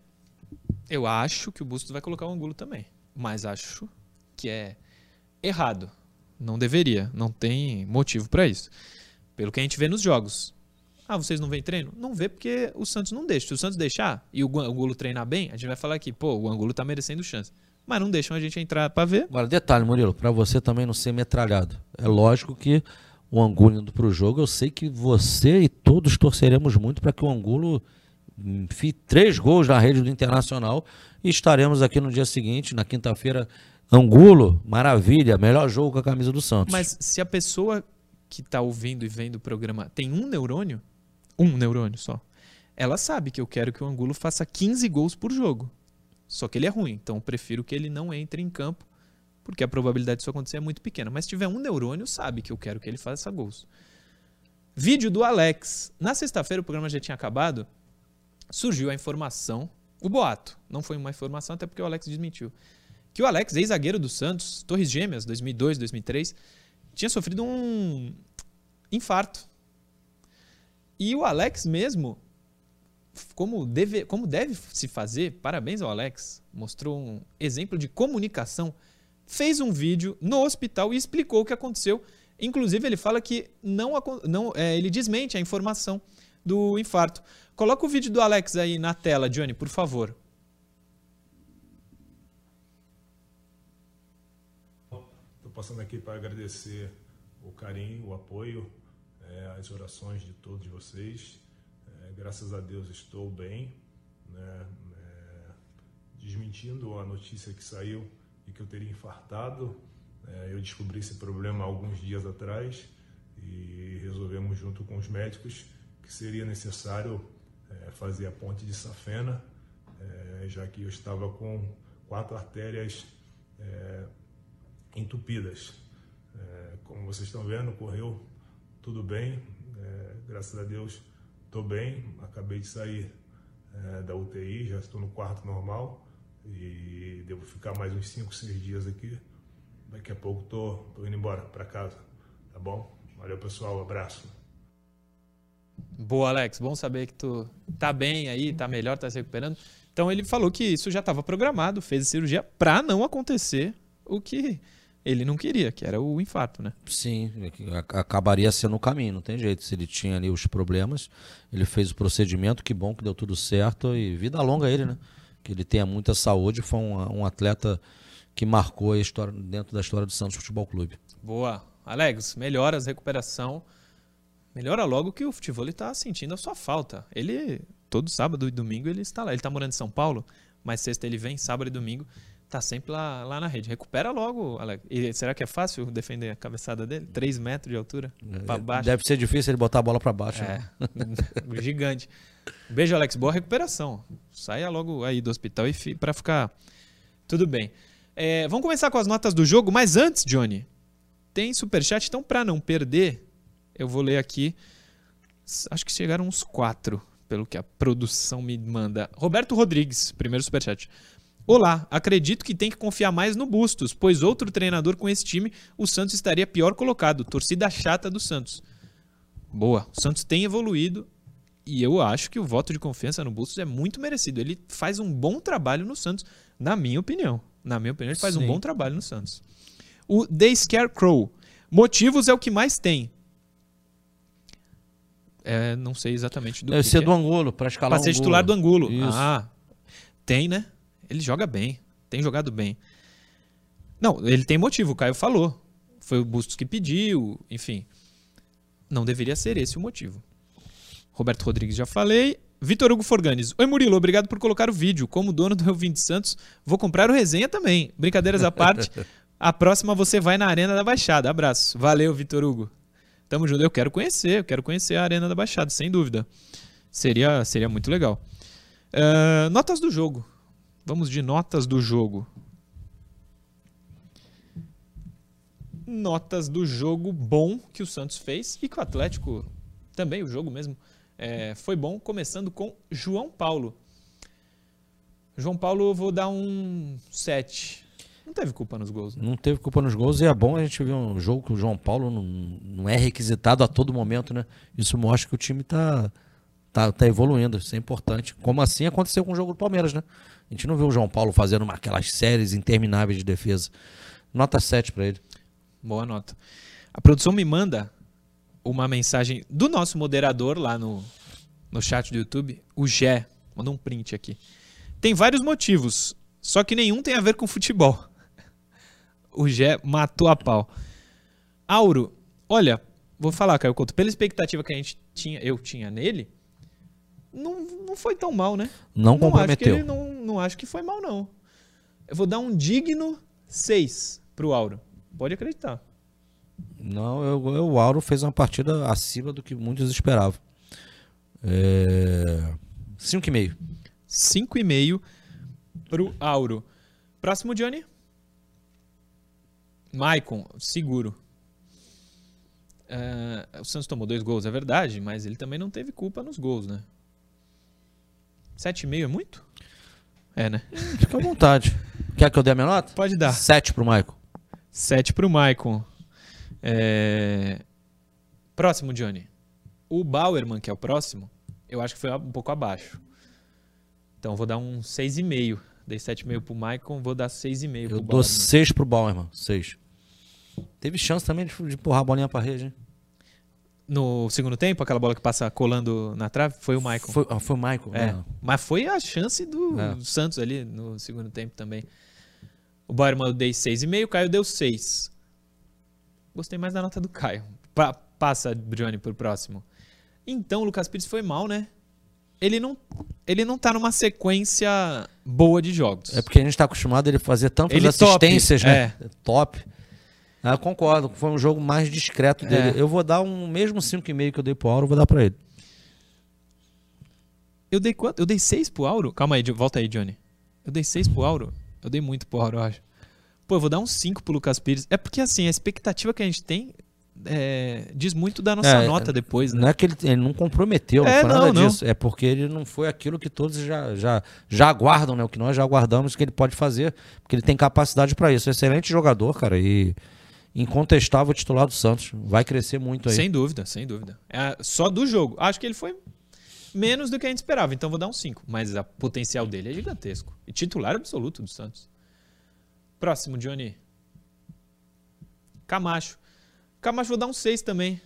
Eu acho que o Bustos vai colocar o Angulo também. Mas acho que é errado. Não deveria. Não tem motivo para isso. Pelo que a gente vê nos jogos. Ah, vocês não veem treino? Não vê porque o Santos não deixa. Se o Santos deixar e o Angulo treinar bem, a gente vai falar aqui, pô, o Angulo tá merecendo chance mas não deixam a gente entrar para ver. Agora, detalhe, Murilo, para você também não ser metralhado. É lógico que o Angulo indo para o jogo, eu sei que você e todos torceremos muito para que o Angulo fie três gols na rede do Internacional e estaremos aqui no dia seguinte, na quinta-feira. Angulo, maravilha, melhor jogo com a camisa do Santos. Mas se a pessoa que está ouvindo e vendo o programa tem um neurônio, um neurônio só, ela sabe que eu quero que o Angulo faça 15 gols por jogo. Só que ele é ruim, então eu prefiro que ele não entre em campo, porque a probabilidade disso acontecer é muito pequena. Mas se tiver um neurônio, sabe que eu quero que ele faça gols. Vídeo do Alex. Na sexta-feira o programa já tinha acabado, surgiu a informação, o boato, não foi uma informação até porque o Alex desmentiu, que o Alex, ex-zagueiro do Santos, Torres Gêmeas, 2002, 2003, tinha sofrido um infarto. E o Alex mesmo como deve, como deve se fazer, parabéns ao Alex, mostrou um exemplo de comunicação, fez um vídeo no hospital e explicou o que aconteceu. Inclusive, ele fala que não, não é, ele desmente a informação do infarto. Coloca o vídeo do Alex aí na tela, Johnny, por favor. Estou passando aqui para agradecer o carinho, o apoio, é, as orações de todos vocês graças a Deus estou bem, né? É, desmentindo a notícia que saiu de que eu teria infartado. É, eu descobri esse problema alguns dias atrás e resolvemos junto com os médicos que seria necessário é, fazer a ponte de safena, é, já que eu estava com quatro artérias é, entupidas. É, como vocês estão vendo, correu tudo bem, graças a Deus Estou bem, acabei de sair é, da UTI, já estou no quarto normal e devo ficar mais uns 5, 6 dias aqui. Daqui a pouco estou indo embora para casa, tá bom? Valeu pessoal, abraço. Boa, Alex. Bom saber que tu tá bem aí, tá melhor, tá se recuperando. Então ele falou que isso já estava programado, fez a cirurgia para não acontecer o que ele não queria, que era o infarto, né? Sim, ac- acabaria sendo o caminho, não tem jeito. Se ele tinha ali os problemas, ele fez o procedimento, que bom que deu tudo certo e vida longa ele, né? Que ele tenha muita saúde, foi um, um atleta que marcou a história dentro da história do Santos Futebol Clube. Boa. Alex, melhoras, recuperação. Melhora logo que o futebol está sentindo a sua falta. Ele, todo sábado e domingo, ele está lá. Ele está morando em São Paulo, mas sexta ele vem, sábado e domingo, tá sempre lá, lá na rede. Recupera logo, Alex. E será que é fácil defender a cabeçada dele? 3 metros de altura? Pra baixo? Deve ser difícil ele botar a bola para baixo. É, né? gigante. Beijo, Alex. Boa recuperação. Saia logo aí do hospital e para ficar tudo bem. É, vamos começar com as notas do jogo, mas antes, Johnny, tem superchat, então para não perder, eu vou ler aqui. Acho que chegaram uns quatro, pelo que a produção me manda. Roberto Rodrigues, primeiro superchat. Olá, acredito que tem que confiar mais no Bustos, pois outro treinador com esse time, o Santos estaria pior colocado. Torcida chata do Santos. Boa. O Santos tem evoluído e eu acho que o voto de confiança no Bustos é muito merecido. Ele faz um bom trabalho no Santos, na minha opinião. Na minha opinião, ele faz um Sim. bom trabalho no Santos. O The Scarecrow. Motivos é o que mais tem. É, não sei exatamente do Deve que ser que do é. Angulo, para escalar Pra ser titular do Angulo. Isso. Ah, tem, né? Ele joga bem. Tem jogado bem. Não, ele tem motivo, o Caio falou. Foi o Bustos que pediu, enfim. Não deveria ser esse o motivo. Roberto Rodrigues já falei. Vitor Hugo Forganes. Oi, Murilo, obrigado por colocar o vídeo. Como dono do Elvin de Santos, vou comprar o resenha também. Brincadeiras à parte. A próxima você vai na Arena da Baixada. Abraço. Valeu, Vitor Hugo. Tamo junto. Eu quero conhecer, eu quero conhecer a Arena da Baixada, sem dúvida. Seria, seria muito legal. Ah, notas do jogo. Vamos de notas do jogo. Notas do jogo bom que o Santos fez e que o Atlético também, o jogo mesmo, é, foi bom, começando com João Paulo. João Paulo, eu vou dar um 7. Não teve culpa nos gols, né? Não teve culpa nos gols e é bom a gente ver um jogo que o João Paulo não, não é requisitado a todo momento, né? Isso mostra que o time tá, tá, tá evoluindo, isso é importante. Como assim aconteceu com o jogo do Palmeiras, né? A gente não viu o João Paulo fazendo aquelas séries intermináveis de defesa. Nota 7 pra ele. Boa nota. A produção me manda uma mensagem do nosso moderador lá no, no chat do YouTube, o Gé. Mandou um print aqui. Tem vários motivos, só que nenhum tem a ver com futebol. O Gé matou a pau. Auro, olha, vou falar, Caio Couto, pela expectativa que a gente tinha, eu tinha nele, não, não foi tão mal, né? Não Acho que comprometeu. ele não, não acho que foi mal, não. Eu vou dar um digno 6 pro Auro. Pode acreditar. Não, eu, eu- o Auro fez uma partida acima do que muitos esperavam. É... 5,5. 5,5 pro Auro. Próximo, Johnny. Maicon, seguro. É, o Santos tomou dois gols, é verdade, mas ele também não teve culpa nos gols, né? 7,5 é muito? É, né? Fica à vontade. Quer que eu dê a minha nota? Pode dar. 7 pro Michael. 7 pro Maicon. É... Próximo, Johnny. O Bauerman, que é o próximo, eu acho que foi um pouco abaixo. Então eu vou dar um 6,5. Dei 7,5 pro Maicon, vou dar 6,5 Eu pro dou Bauerman. 6 pro Bauerman. 6. Teve chance também de, de empurrar a bolinha pra rede, hein? No segundo tempo, aquela bola que passa colando na trave, foi o Maicon. Foi, ah, foi o Michael. É, né? mas foi a chance do É. Santos ali no segundo tempo também. O Bauerman eu dei 6,5, o Caio deu 6. Gostei mais da nota do Caio. Pa- passa, Johnny, pro próximo. Então, o Lucas Pires foi mal, né? Ele não, ele não tá numa sequência boa de jogos. É porque a gente tá acostumado a ele fazer tantas Ele top, assistências, né? é. Top. Ah, eu concordo, foi um jogo mais discreto dele. É. Eu vou dar um mesmo 5,5 que eu dei pro Auro, eu vou dar pra ele. Eu dei quanto? Eu dei 6 pro Auro? Calma aí, volta aí, Johnny. Eu dei 6 pro Auro? Eu dei muito pro Auro, eu acho. Pô, eu vou dar um 5 pro Lucas Pires. É porque, assim, a expectativa que a gente tem é, diz muito da nossa É, nota depois, né? Não é que ele, ele não comprometeu, não É, foi não, nada não. disso. É porque ele não foi aquilo que todos já, já, já aguardam, né? O que nós já aguardamos que ele pode fazer, porque ele tem capacidade pra isso. Excelente jogador, cara, e incontestável titular do Santos. Vai crescer muito aí. Sem dúvida, sem dúvida. É, só do jogo. Acho que ele foi menos do que a gente esperava, então vou dar um 5. Mas o potencial dele é gigantesco. E titular absoluto do Santos. Próximo, Johnny. Camacho. Camacho vou dar um 6 também.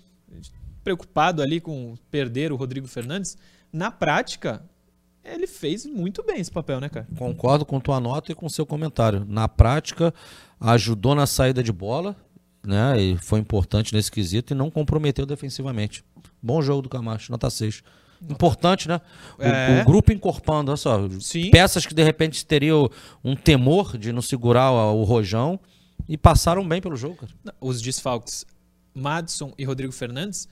Preocupado ali com perder o Rodrigo Fernandes. Na prática, ele fez muito bem esse papel, né, cara? Concordo com tua nota e com seu comentário. Na prática, ajudou na saída de bola, né? E foi importante nesse quesito e não comprometeu defensivamente. Bom jogo do Camacho, nota 6. Importante, né? O, É. o grupo encorpando, olha só. Sim. Peças que de repente teriam um temor de não segurar o, o rojão e passaram bem pelo jogo, cara. Os desfalques Madison e Rodrigo Fernandes,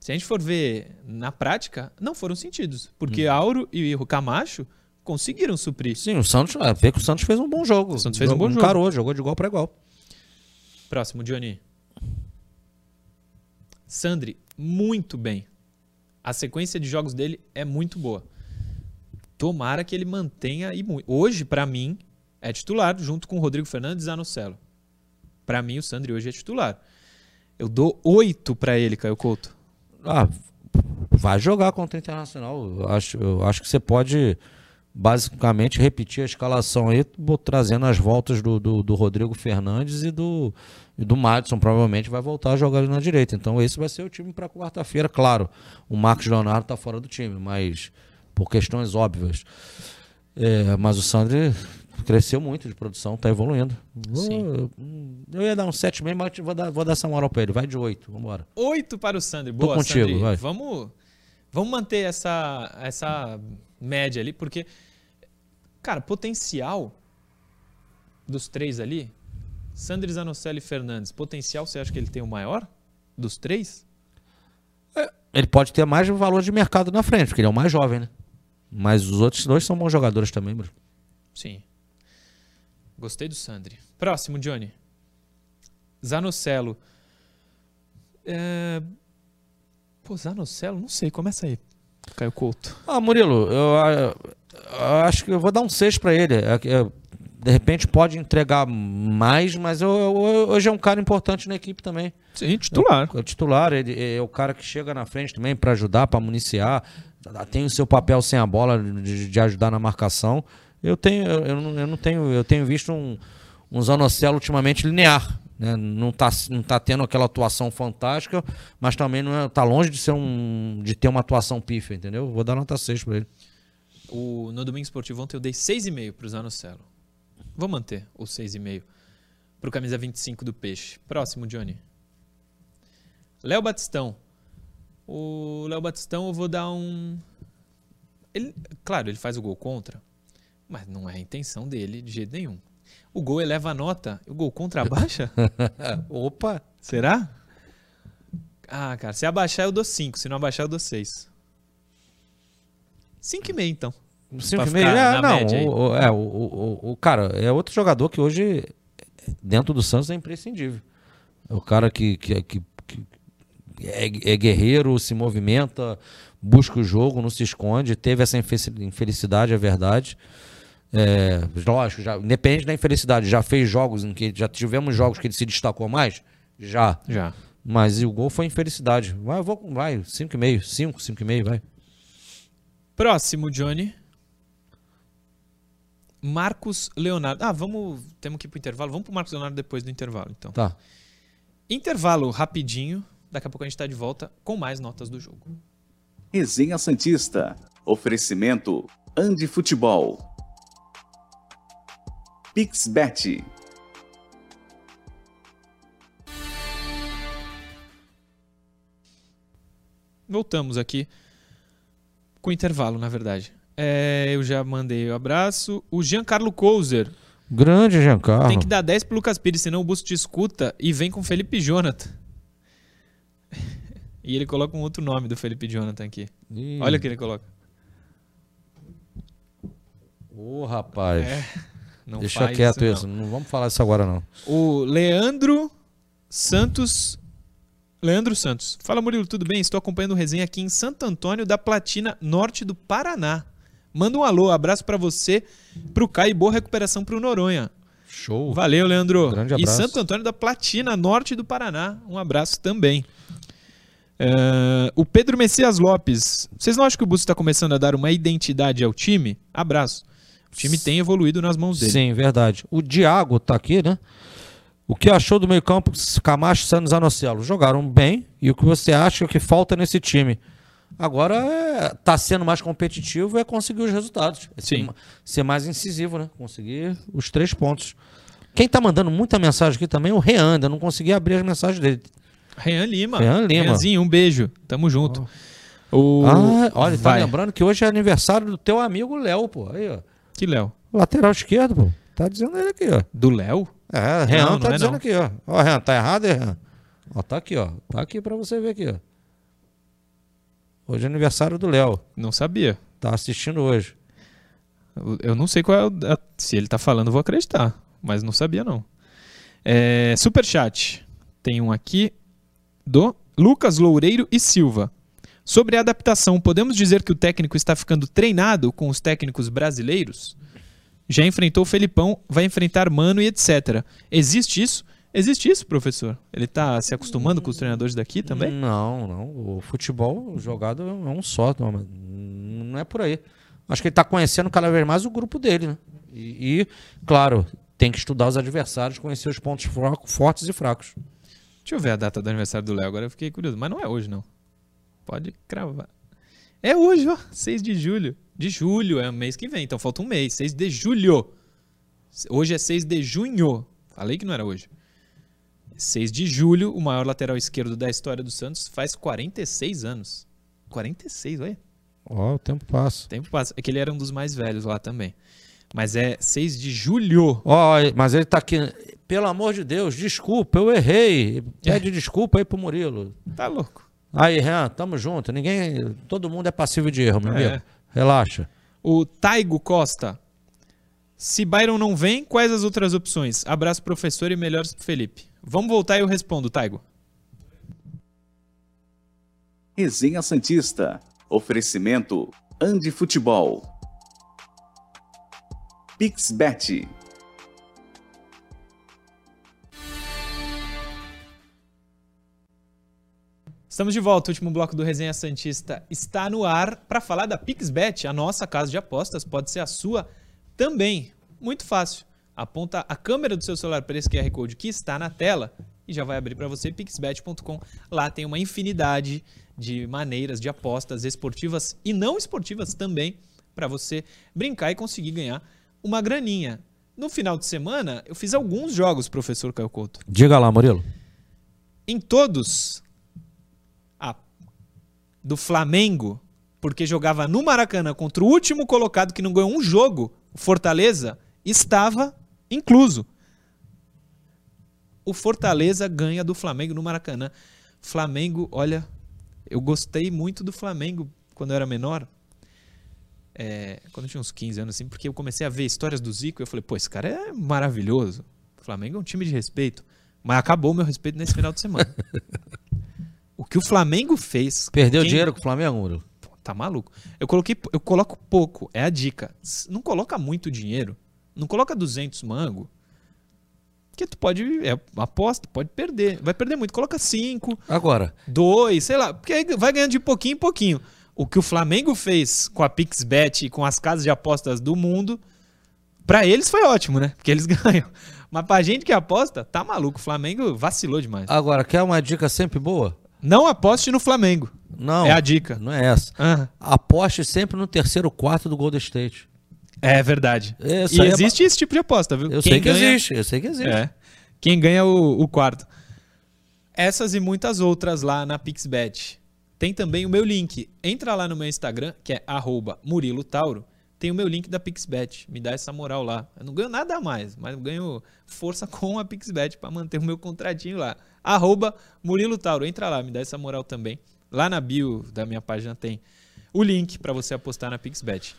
se a gente for ver na prática, não foram sentidos. Porque Auro e o Camacho conseguiram suprir. Sim, o Santos, é, vê que o Santos fez um bom jogo. O Santos fez um bom jogo. Encarou, jogou de igual para igual. Próximo, Johnny. Sandri, muito bem. A sequência de jogos dele é muito boa. Tomara que ele mantenha muito. Hoje, pra mim, é titular, junto com o Rodrigo Fernandes e Zanocelo. Pra mim, o Sandri hoje é titular. Eu dou oito pra ele, Caio Couto. Ah, vai jogar contra o Internacional. Eu acho, eu acho que você pode basicamente repetir a escalação aí, trazendo as voltas do, do, do Rodrigo Fernandes e do, e do Madison. Provavelmente vai voltar a jogar ali na direita. Então esse vai ser o time para quarta-feira. Claro, o Marcos Leonardo está fora do time, mas por questões óbvias. É, mas o Sandri cresceu muito de produção, está evoluindo. Sim. Eu ia dar um 7,5, mas vou dar, vou dar essa moral para ele. Vai de 8, vamos embora. Oito para o Sandri. Boa, contigo, Sandri. vai. Vamos, vamos manter essa, essa média ali, porque, cara, potencial dos três ali, Sandri, Zanocelli e Fernandes, potencial você acha que ele tem o maior dos três? Ele pode ter mais valor de mercado na frente, porque ele é o mais jovem, né? Mas os outros dois são bons jogadores também, Bruno. Sim. Gostei do Sandri. Próximo, Johnny. Zanocelo. É... Pô, Zanocelo, não sei, começa aí. Caio Couto. Ah, Murilo, eu, ah, eu acho que eu vou dar um 6 pra ele. É que, é, de repente pode entregar mais, mas eu- eu- hoje é um cara importante na equipe também. Sim, titular. É o titular, ele é o cara que chega na frente também pra ajudar, pra municiar. Tem o seu papel sem a bola de, de ajudar na marcação. Eu tenho, eu, eu não, eu não tenho, eu tenho visto um, um Zanocelo ultimamente linear. Né? Não, tá, não tá tendo aquela atuação fantástica, mas também não é, tá longe de ser um de ter uma atuação pífia, entendeu? Vou dar nota 6 pra ele. O, no Domingo Esportivo ontem eu dei 6,5 pro Zanocelo. Vou manter o 6,5 pro camisa 25 do Peixe. Próximo, Johnny. Léo Batistão. O Léo Batistão eu vou dar um... Ele, claro, ele faz o gol contra, mas não é a intenção dele de jeito nenhum. O gol eleva a nota, o gol contra abaixa? Opa! Será? Ah, cara, se abaixar eu dou 5, se não abaixar eu dou 6. 5,5 então. 5,5? ficar É, na não. média aí. O, o- é, o, o, o cara é outro jogador que hoje, dentro do Santos, é imprescindível. É o cara que, que, que, que é, é guerreiro, se movimenta, busca o jogo, não se esconde. Teve essa infelici- infelicidade, é verdade. É, lógico, já, independente da infelicidade, já fez jogos em que já tivemos jogos que ele se destacou mais? Já. Já. Mas o gol foi infelicidade. Vai, vou, vai, 5,5, 5, 5,5, vai. Próximo, Johnny. Marcos Leonardo. Ah, vamos. Temos que ir pro intervalo. Vamos pro Marcos Leonardo depois do intervalo, então. Tá. Intervalo rapidinho. Daqui a pouco a gente tá de volta com mais notas do jogo. Resenha Santista. Oferecimento Andi Futebol. Pixbet. Voltamos aqui com intervalo, na verdade. É, eu já mandei o abraço. O Giancarlo Couser. Grande, Giancarlo. Tem que dar 10 pro Lucas Pires, senão o Busto te escuta e vem com Felipe Jonathan. e ele coloca um outro nome do Felipe Jonathan aqui. Ih, Olha o que ele coloca. Ô, rapaz. É, Deixa quieto não. isso. Não vamos falar isso agora, não. O Leandro Santos. Leandro Santos. Fala, Murilo, tudo bem? Estou acompanhando o resenha aqui em Santo Antônio da Platina, norte do Paraná. Manda um alô, abraço pra você, pro Caio e boa recuperação pro Noronha. Show. Valeu, Leandro. Grande E abraço. Santo Antônio da Platina, norte do Paraná. Um abraço também. É, o Pedro Messias Lopes. Vocês não acham que o Busto está começando a dar uma identidade ao time? Abraço. O time tem evoluído nas mãos dele. Sim, verdade. O Diago tá aqui, né? O que achou do meio-campo Camacho, Santos Anocelo? Jogaram bem. E o que você acha que falta nesse time? Agora é, tá sendo mais competitivo é conseguir os resultados. É ser, Sim. ser mais incisivo, né? Conseguir os três pontos. Quem tá mandando muita mensagem aqui também é o Rean. Ainda não consegui abrir as mensagens dele. Rean Lima. Rean Lima. Reanzinho, um beijo. Tamo junto. O... Ah, olha, tá Vai. lembrando que hoje é aniversário do teu amigo Léo, pô. Aí, ó. Que Léo? Lateral esquerdo, pô. Tá dizendo ele aqui, ó. Do Léo? É, Rean Não, tá não é dizendo não. aqui, ó. Ó, Rean, tá errado, é, Rean? Ó, tá aqui, ó. Tá aqui pra você ver aqui, ó. Hoje é aniversário do Léo. Não sabia. Tá assistindo hoje. Eu- não sei qual é o. a- Se ele tá falando, eu vou acreditar. Mas não sabia, não. É, Superchat. Tem um aqui do Lucas Loureiro e Silva. Sobre a adaptação, podemos dizer que o técnico está ficando treinado com os técnicos brasileiros? Já enfrentou o Felipão, vai enfrentar Mano e etc. Existe isso? Existe isso, professor? Ele está se acostumando com os treinadores daqui também? Não, não. O futebol jogado é um só. Não, é por aí. Acho que ele tá conhecendo cada vez mais o grupo dele, né? E, e, claro, tem que estudar os adversários, conhecer os pontos fortes e fracos. Deixa eu ver a data do aniversário do Léo, agora eu fiquei curioso. Mas não é hoje, não. Pode cravar. É hoje, ó. 6 de julho. De julho, é o mês que vem. Então falta um mês. 6 de julho. Hoje é 6 de junho. Falei que não era hoje. 6 de julho, o maior lateral esquerdo da história do Santos faz 46 anos. 46, olha. Ó, o tempo passa. O tempo passa. É que ele era um dos mais velhos lá também. Mas é 6 de julho. Ó, mas ele tá aqui. Pelo amor de Deus, desculpa, eu errei. Pede desculpa aí pro Murilo. Tá louco. Aí, Renan, tamo junto. Ninguém. Todo mundo é passivo de erro, meu É. amigo. Relaxa. O Taigo Costa. Se Byron não vem, quais as outras opções? Abraço, professor, e melhores pro Felipe. Vamos voltar e eu respondo, Taigo. Resenha Santista. Oferecimento Andi Futebol. Pixbet. Estamos de volta. O último bloco do Resenha Santista está no ar para falar da PixBet, a nossa casa de apostas. Pode ser a sua também. Muito fácil. Aponta a câmera do seu celular para esse QR Code que está na tela e já vai abrir para você pixbet.com. Lá tem uma infinidade de maneiras de apostas esportivas e não esportivas também para você brincar e conseguir ganhar uma graninha. No final de semana, eu fiz alguns jogos, professor Caio Couto. Diga lá, Murilo. Em todos, do Flamengo, porque jogava no Maracanã contra o último colocado que não ganhou um jogo, o Fortaleza, estava incluso. O Fortaleza ganha do Flamengo no Maracanã. Flamengo, olha, eu gostei muito do Flamengo quando eu era menor. É, quando eu tinha uns 15 anos, assim, porque eu comecei a ver histórias do Zico e eu falei, pô, esse cara é maravilhoso. O Flamengo é um time de respeito. Mas acabou o meu respeito nesse final de semana. o que o Flamengo fez. Perdeu quem- dinheiro com o Flamengo, Murilo? Tá maluco. Eu coloquei, eu coloco pouco, é a dica. Não coloca muito dinheiro. Não coloca 200 mango. Que tu pode, é aposta, pode perder. Vai perder muito. Coloca 5, Agora, 2, sei lá, porque aí vai ganhando de pouquinho em pouquinho. O que o Flamengo fez com a PixBet e com as casas de apostas do mundo, pra eles foi ótimo, né? Porque eles ganham. Mas pra gente que aposta, tá maluco. O Flamengo vacilou demais. agora, quer uma dica sempre boa? Não aposte no Flamengo. Não. É a dica. Não é essa. Ah, Aposte sempre no terceiro quarto do Golden State. é verdade. Isso e é existe esse tipo de aposta, viu? Eu Quem sei que ganha- existe, eu sei que existe. É. Quem ganha o, o quarto. Essas e muitas outras lá na PixBet. Tem também o meu link. Entra lá no meu Instagram, que é Murilo Tauro. Tem o meu link da PixBet. Me dá essa moral lá. Eu não ganho nada a mais, mas eu ganho força com a PixBet para manter o meu contratinho lá. Arroba Murilo Tauro. Entra lá, me dá essa moral também. Lá na bio da minha página tem o link para você apostar na PixBet.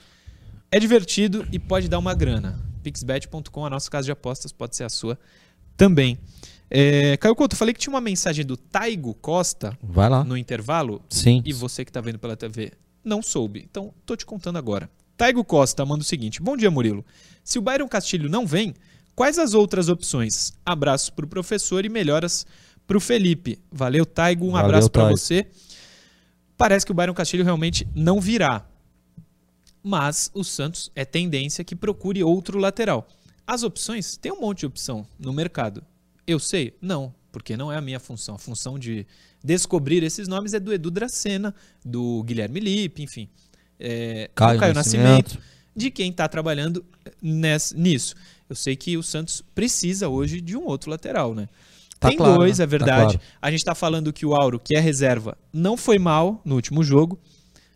É divertido e pode dar uma grana. Pixbet.com, a nossa casa de apostas, pode ser a sua também. É, Caio Couto, falei que tinha uma mensagem do Taigo Costa Vai lá. no intervalo Sim. e você que está vendo pela TV não soube. Então, tô te contando agora. Taigo Costa manda o seguinte: Bom dia, Murilo. Se o Byron Castilho não vem, quais as outras opções? Abraços pro professor e melhoras pro Felipe. Valeu, Taigo. Um Valeu, abraço para você. Parece que o Byron Castilho realmente não virá. Mas o Santos é tendência que procure outro lateral. As opções, tem um monte de opção no mercado. Eu sei? Não, porque não é a minha função. A função de descobrir esses nomes é do Edu Dracena, do Guilherme Lippe, enfim. É, Caio Caio Nascimento. Nascimento, de quem está trabalhando ness- nisso. Eu sei que o Santos precisa hoje de um outro lateral, né? Tá Tem claro, dois, né? é Tá verdade. claro. A gente está falando que o Auro, que é reserva, não foi mal no último jogo,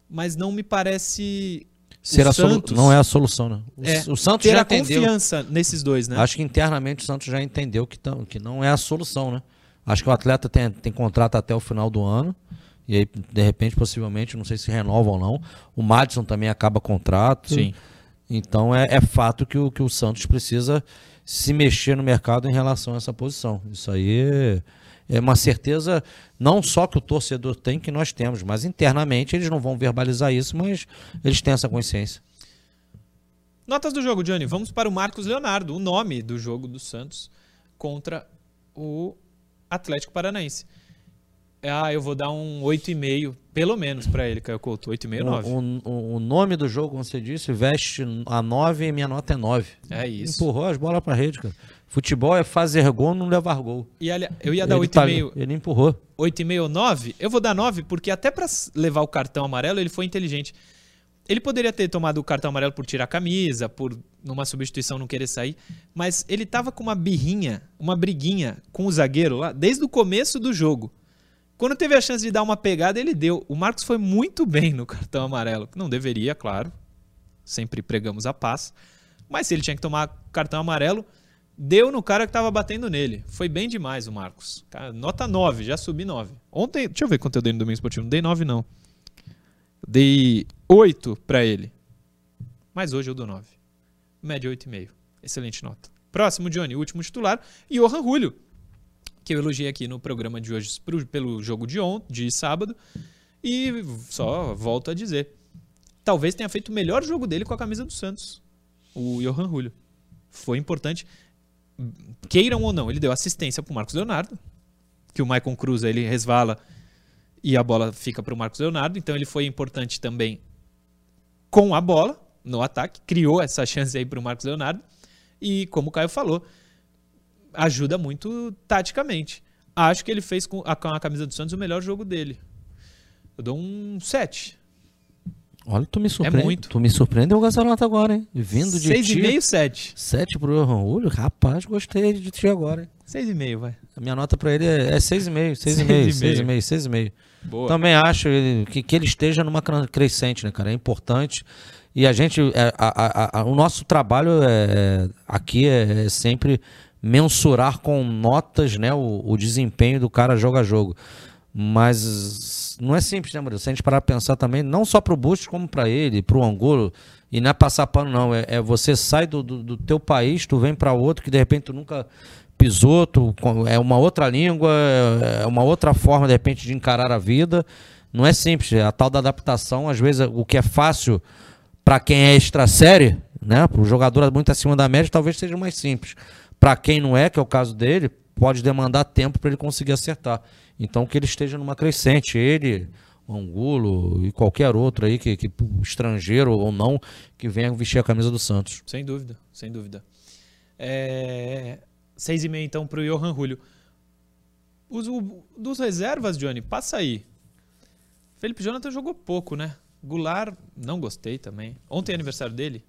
mas não me parece Ser o Santos Não é a solução, né? O, É, o Santos ter já a entendeu. confiança nesses dois, né? Acho que internamente o Santos já entendeu que, tão- que não é a solução, né? Acho que o atleta tem, tem contrato até o final do ano. E aí, de repente, possivelmente, não sei se renova ou não. O Madison também acaba contrato. Sim. Então é, é fato que o, que o Santos precisa se mexer no mercado em relação a essa posição. Isso aí é, é uma certeza, não só que o torcedor tem, que nós temos, mas internamente eles não vão verbalizar isso, mas eles têm essa consciência. Notas do jogo, Johnny. Vamos para o Marcos Leonardo, o nome do jogo do Santos contra o Atlético Paranaense. Ah, eu vou dar um 8,5, pelo menos, para ele, Caio Couto. 8,5, 9. O, o, o nome do jogo, como você disse, veste a 9 e minha nota é 9. É isso. Empurrou as bolas pra rede, cara. Futebol é fazer gol, não levar gol. E ali- eu ia dar ele, tá- 8,5 ele empurrou. 8,5 ou 9, eu vou dar 9, porque até pra s- levar o cartão amarelo, ele foi inteligente. Ele poderia ter tomado o cartão amarelo por tirar a camisa, por numa substituição não querer sair, mas ele tava com uma birrinha, uma briguinha com o zagueiro lá desde o começo do jogo. Quando teve a chance de dar uma pegada, ele deu. O Marcos foi muito bem no cartão amarelo. Não deveria, claro. Sempre pregamos a paz. Mas se ele tinha que tomar cartão amarelo, deu no cara que tava batendo nele. Foi bem demais o Marcos. Cara, nota 9, já subi 9. Ontem, deixa eu ver quanto eu dei no Domingo Esportivo. Não dei 9, não. Dei 8 pra ele. Mas hoje eu dou 9. Média 8,5. Excelente nota. Próximo, Johnny, último titular. Johan Julio, que eu elogiei aqui no programa de hoje pro- pelo jogo de ontem, de sábado. E só volto a dizer. Talvez tenha feito o melhor jogo dele com a camisa do Santos. O Johan Julio. Foi importante. Queiram ou não, ele deu assistência pro Marcos Leonardo. Que o Maicon Cruz ele resvala e a bola fica pro Marcos Leonardo. Então ele foi importante também com a bola no ataque. Criou essa chance aí pro Marcos Leonardo. E como o Caio falou, ajuda muito taticamente. Acho que ele fez com a, com a camisa do Santos o melhor jogo dele. Eu dou um 7. Olha, tu me surpreende. muito. Tu me surpreendeu com essa nota agora, hein? Vindo de ti. 6,5, 7. 7 pro Julio? Rapaz, gostei de ti agora, hein? 6,5, vai. A minha nota pra ele é 6,5, 6,5, 6,5, 6,5. Boa. Também acho que, que ele esteja numa crescente, né, cara? É importante. E a gente, é, a- a- a- o nosso trabalho é, aqui é, sempre mensurar com notas, né, o, o desempenho do cara jogo a jogo. Mas não é simples, né, Murilo? Se a gente parar pra pensar também, não só pro Bustos, como pra ele, pro Angulo, e não é passar pano, não. É, é você sai do, do, do teu país, tu vem pra outro que de repente tu nunca pisou, tu, é uma outra língua, é uma outra forma, de repente, de encarar a vida. Não é simples. A tal da adaptação, às vezes, o que é fácil para quem é extra série, né? Para o jogador muito acima da média, talvez seja mais simples. Para quem não é, que é o caso dele, pode demandar tempo para ele conseguir acertar. Então que ele esteja numa crescente, ele, o Angulo e qualquer outro aí que, que estrangeiro ou não que venha vestir a camisa do Santos. Sem dúvida, sem dúvida. É... 6,5 então pro Johan Julio. Os, o- dos reservas, Johnny, passa aí. Felipe Jonathan jogou pouco, né? Goulart, não gostei também. Ontem é aniversário dele.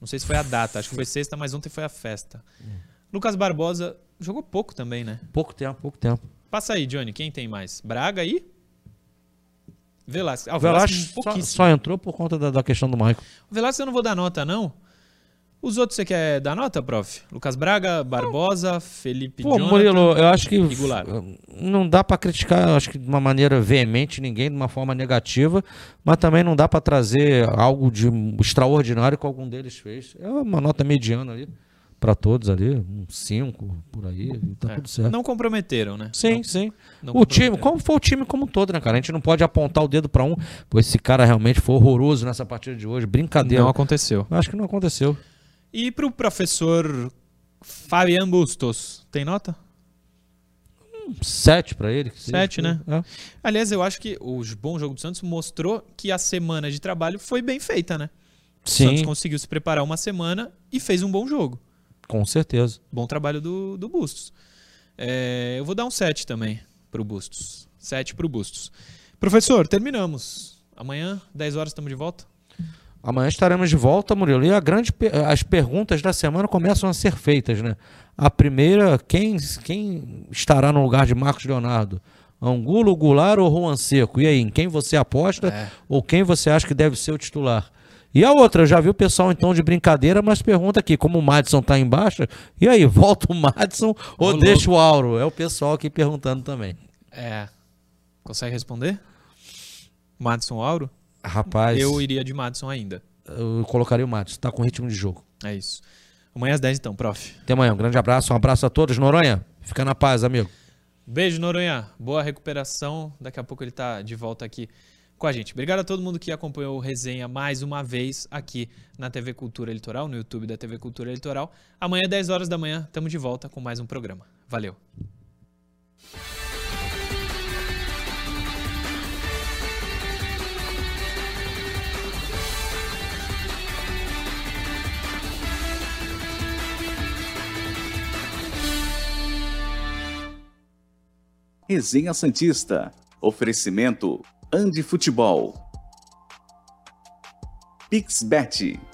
Não sei se foi a data, acho que foi sexta, mas ontem foi a festa. Lucas Barbosa jogou pouco também, né? Pouco tempo, pouco tempo. Passa aí, Johnny, quem tem mais? Braga aí? Velasquez. Ah, o O Velasquez Velasquez só, só entrou por conta da, da questão do Michael. O Velasquez eu não vou dar nota, não. Os outros você quer dar nota, prof? Lucas Braga, Barbosa, Felipe Pô, Jonathan Murilo, eu acho que Goulart. não dá pra criticar, acho que de uma maneira veemente ninguém de uma forma negativa, mas também não dá pra trazer algo de extraordinário que algum deles fez. É uma nota mediana ali pra todos ali, um 5 por aí, tá É. tudo certo. Não comprometeram, né? Sim, Não- sim. não o time, como foi o time como um todo, né, cara? A gente não pode apontar o dedo pra um, pô, esse cara realmente foi horroroso nessa partida de hoje, brincadeira. Não aconteceu. Eu Acho que não aconteceu. E pro professor Fabian Bustos, tem nota? Sete pra ele. que seja. Sete, né? É. Aliás, eu acho que o bom jogo do Santos mostrou que a semana de trabalho foi bem feita, né? O Santos Sim, conseguiu se preparar uma semana e fez um bom jogo. Com certeza. Bom trabalho do, do Bustos. É, eu vou dar um 7 também pro Bustos. 7 pro Bustos. Professor, terminamos. Amanhã, 10 horas, estamos de volta? Amanhã estaremos de volta, Murilo. E a grande, as perguntas da semana começam a ser feitas, né? A primeira, quem, quem estará no lugar de Marcos Leonardo? Angulo, Goulart ou Juan Seco? E aí, em quem você aposta É. ou quem você acha que deve ser o titular? E a outra, eu já vi o pessoal então de brincadeira, mas pergunta aqui, como o Madison tá embaixo, e aí, volta o Madison ou Ô, deixa o Auro? É o pessoal aqui perguntando também. É. Consegue responder? Madison Auro? Rapaz, Eu eu, iria de Madison ainda. colocaria o Madison, tá com ritmo de jogo. É isso. Amanhã às 10 então, prof. Até amanhã, um grande abraço, um abraço a todos. Noronha, fica na paz, amigo. Beijo, Noronha. Boa recuperação. Daqui a pouco ele tá de volta aqui com a gente. Obrigado a todo mundo que acompanhou o resenha mais uma vez aqui na TV Cultura Litoral, no YouTube da TV Cultura Litoral. Amanhã, 10 horas da manhã, estamos de volta com mais um programa. Valeu. Resenha Santista. Oferecimento Andi Futebol. Pixbet.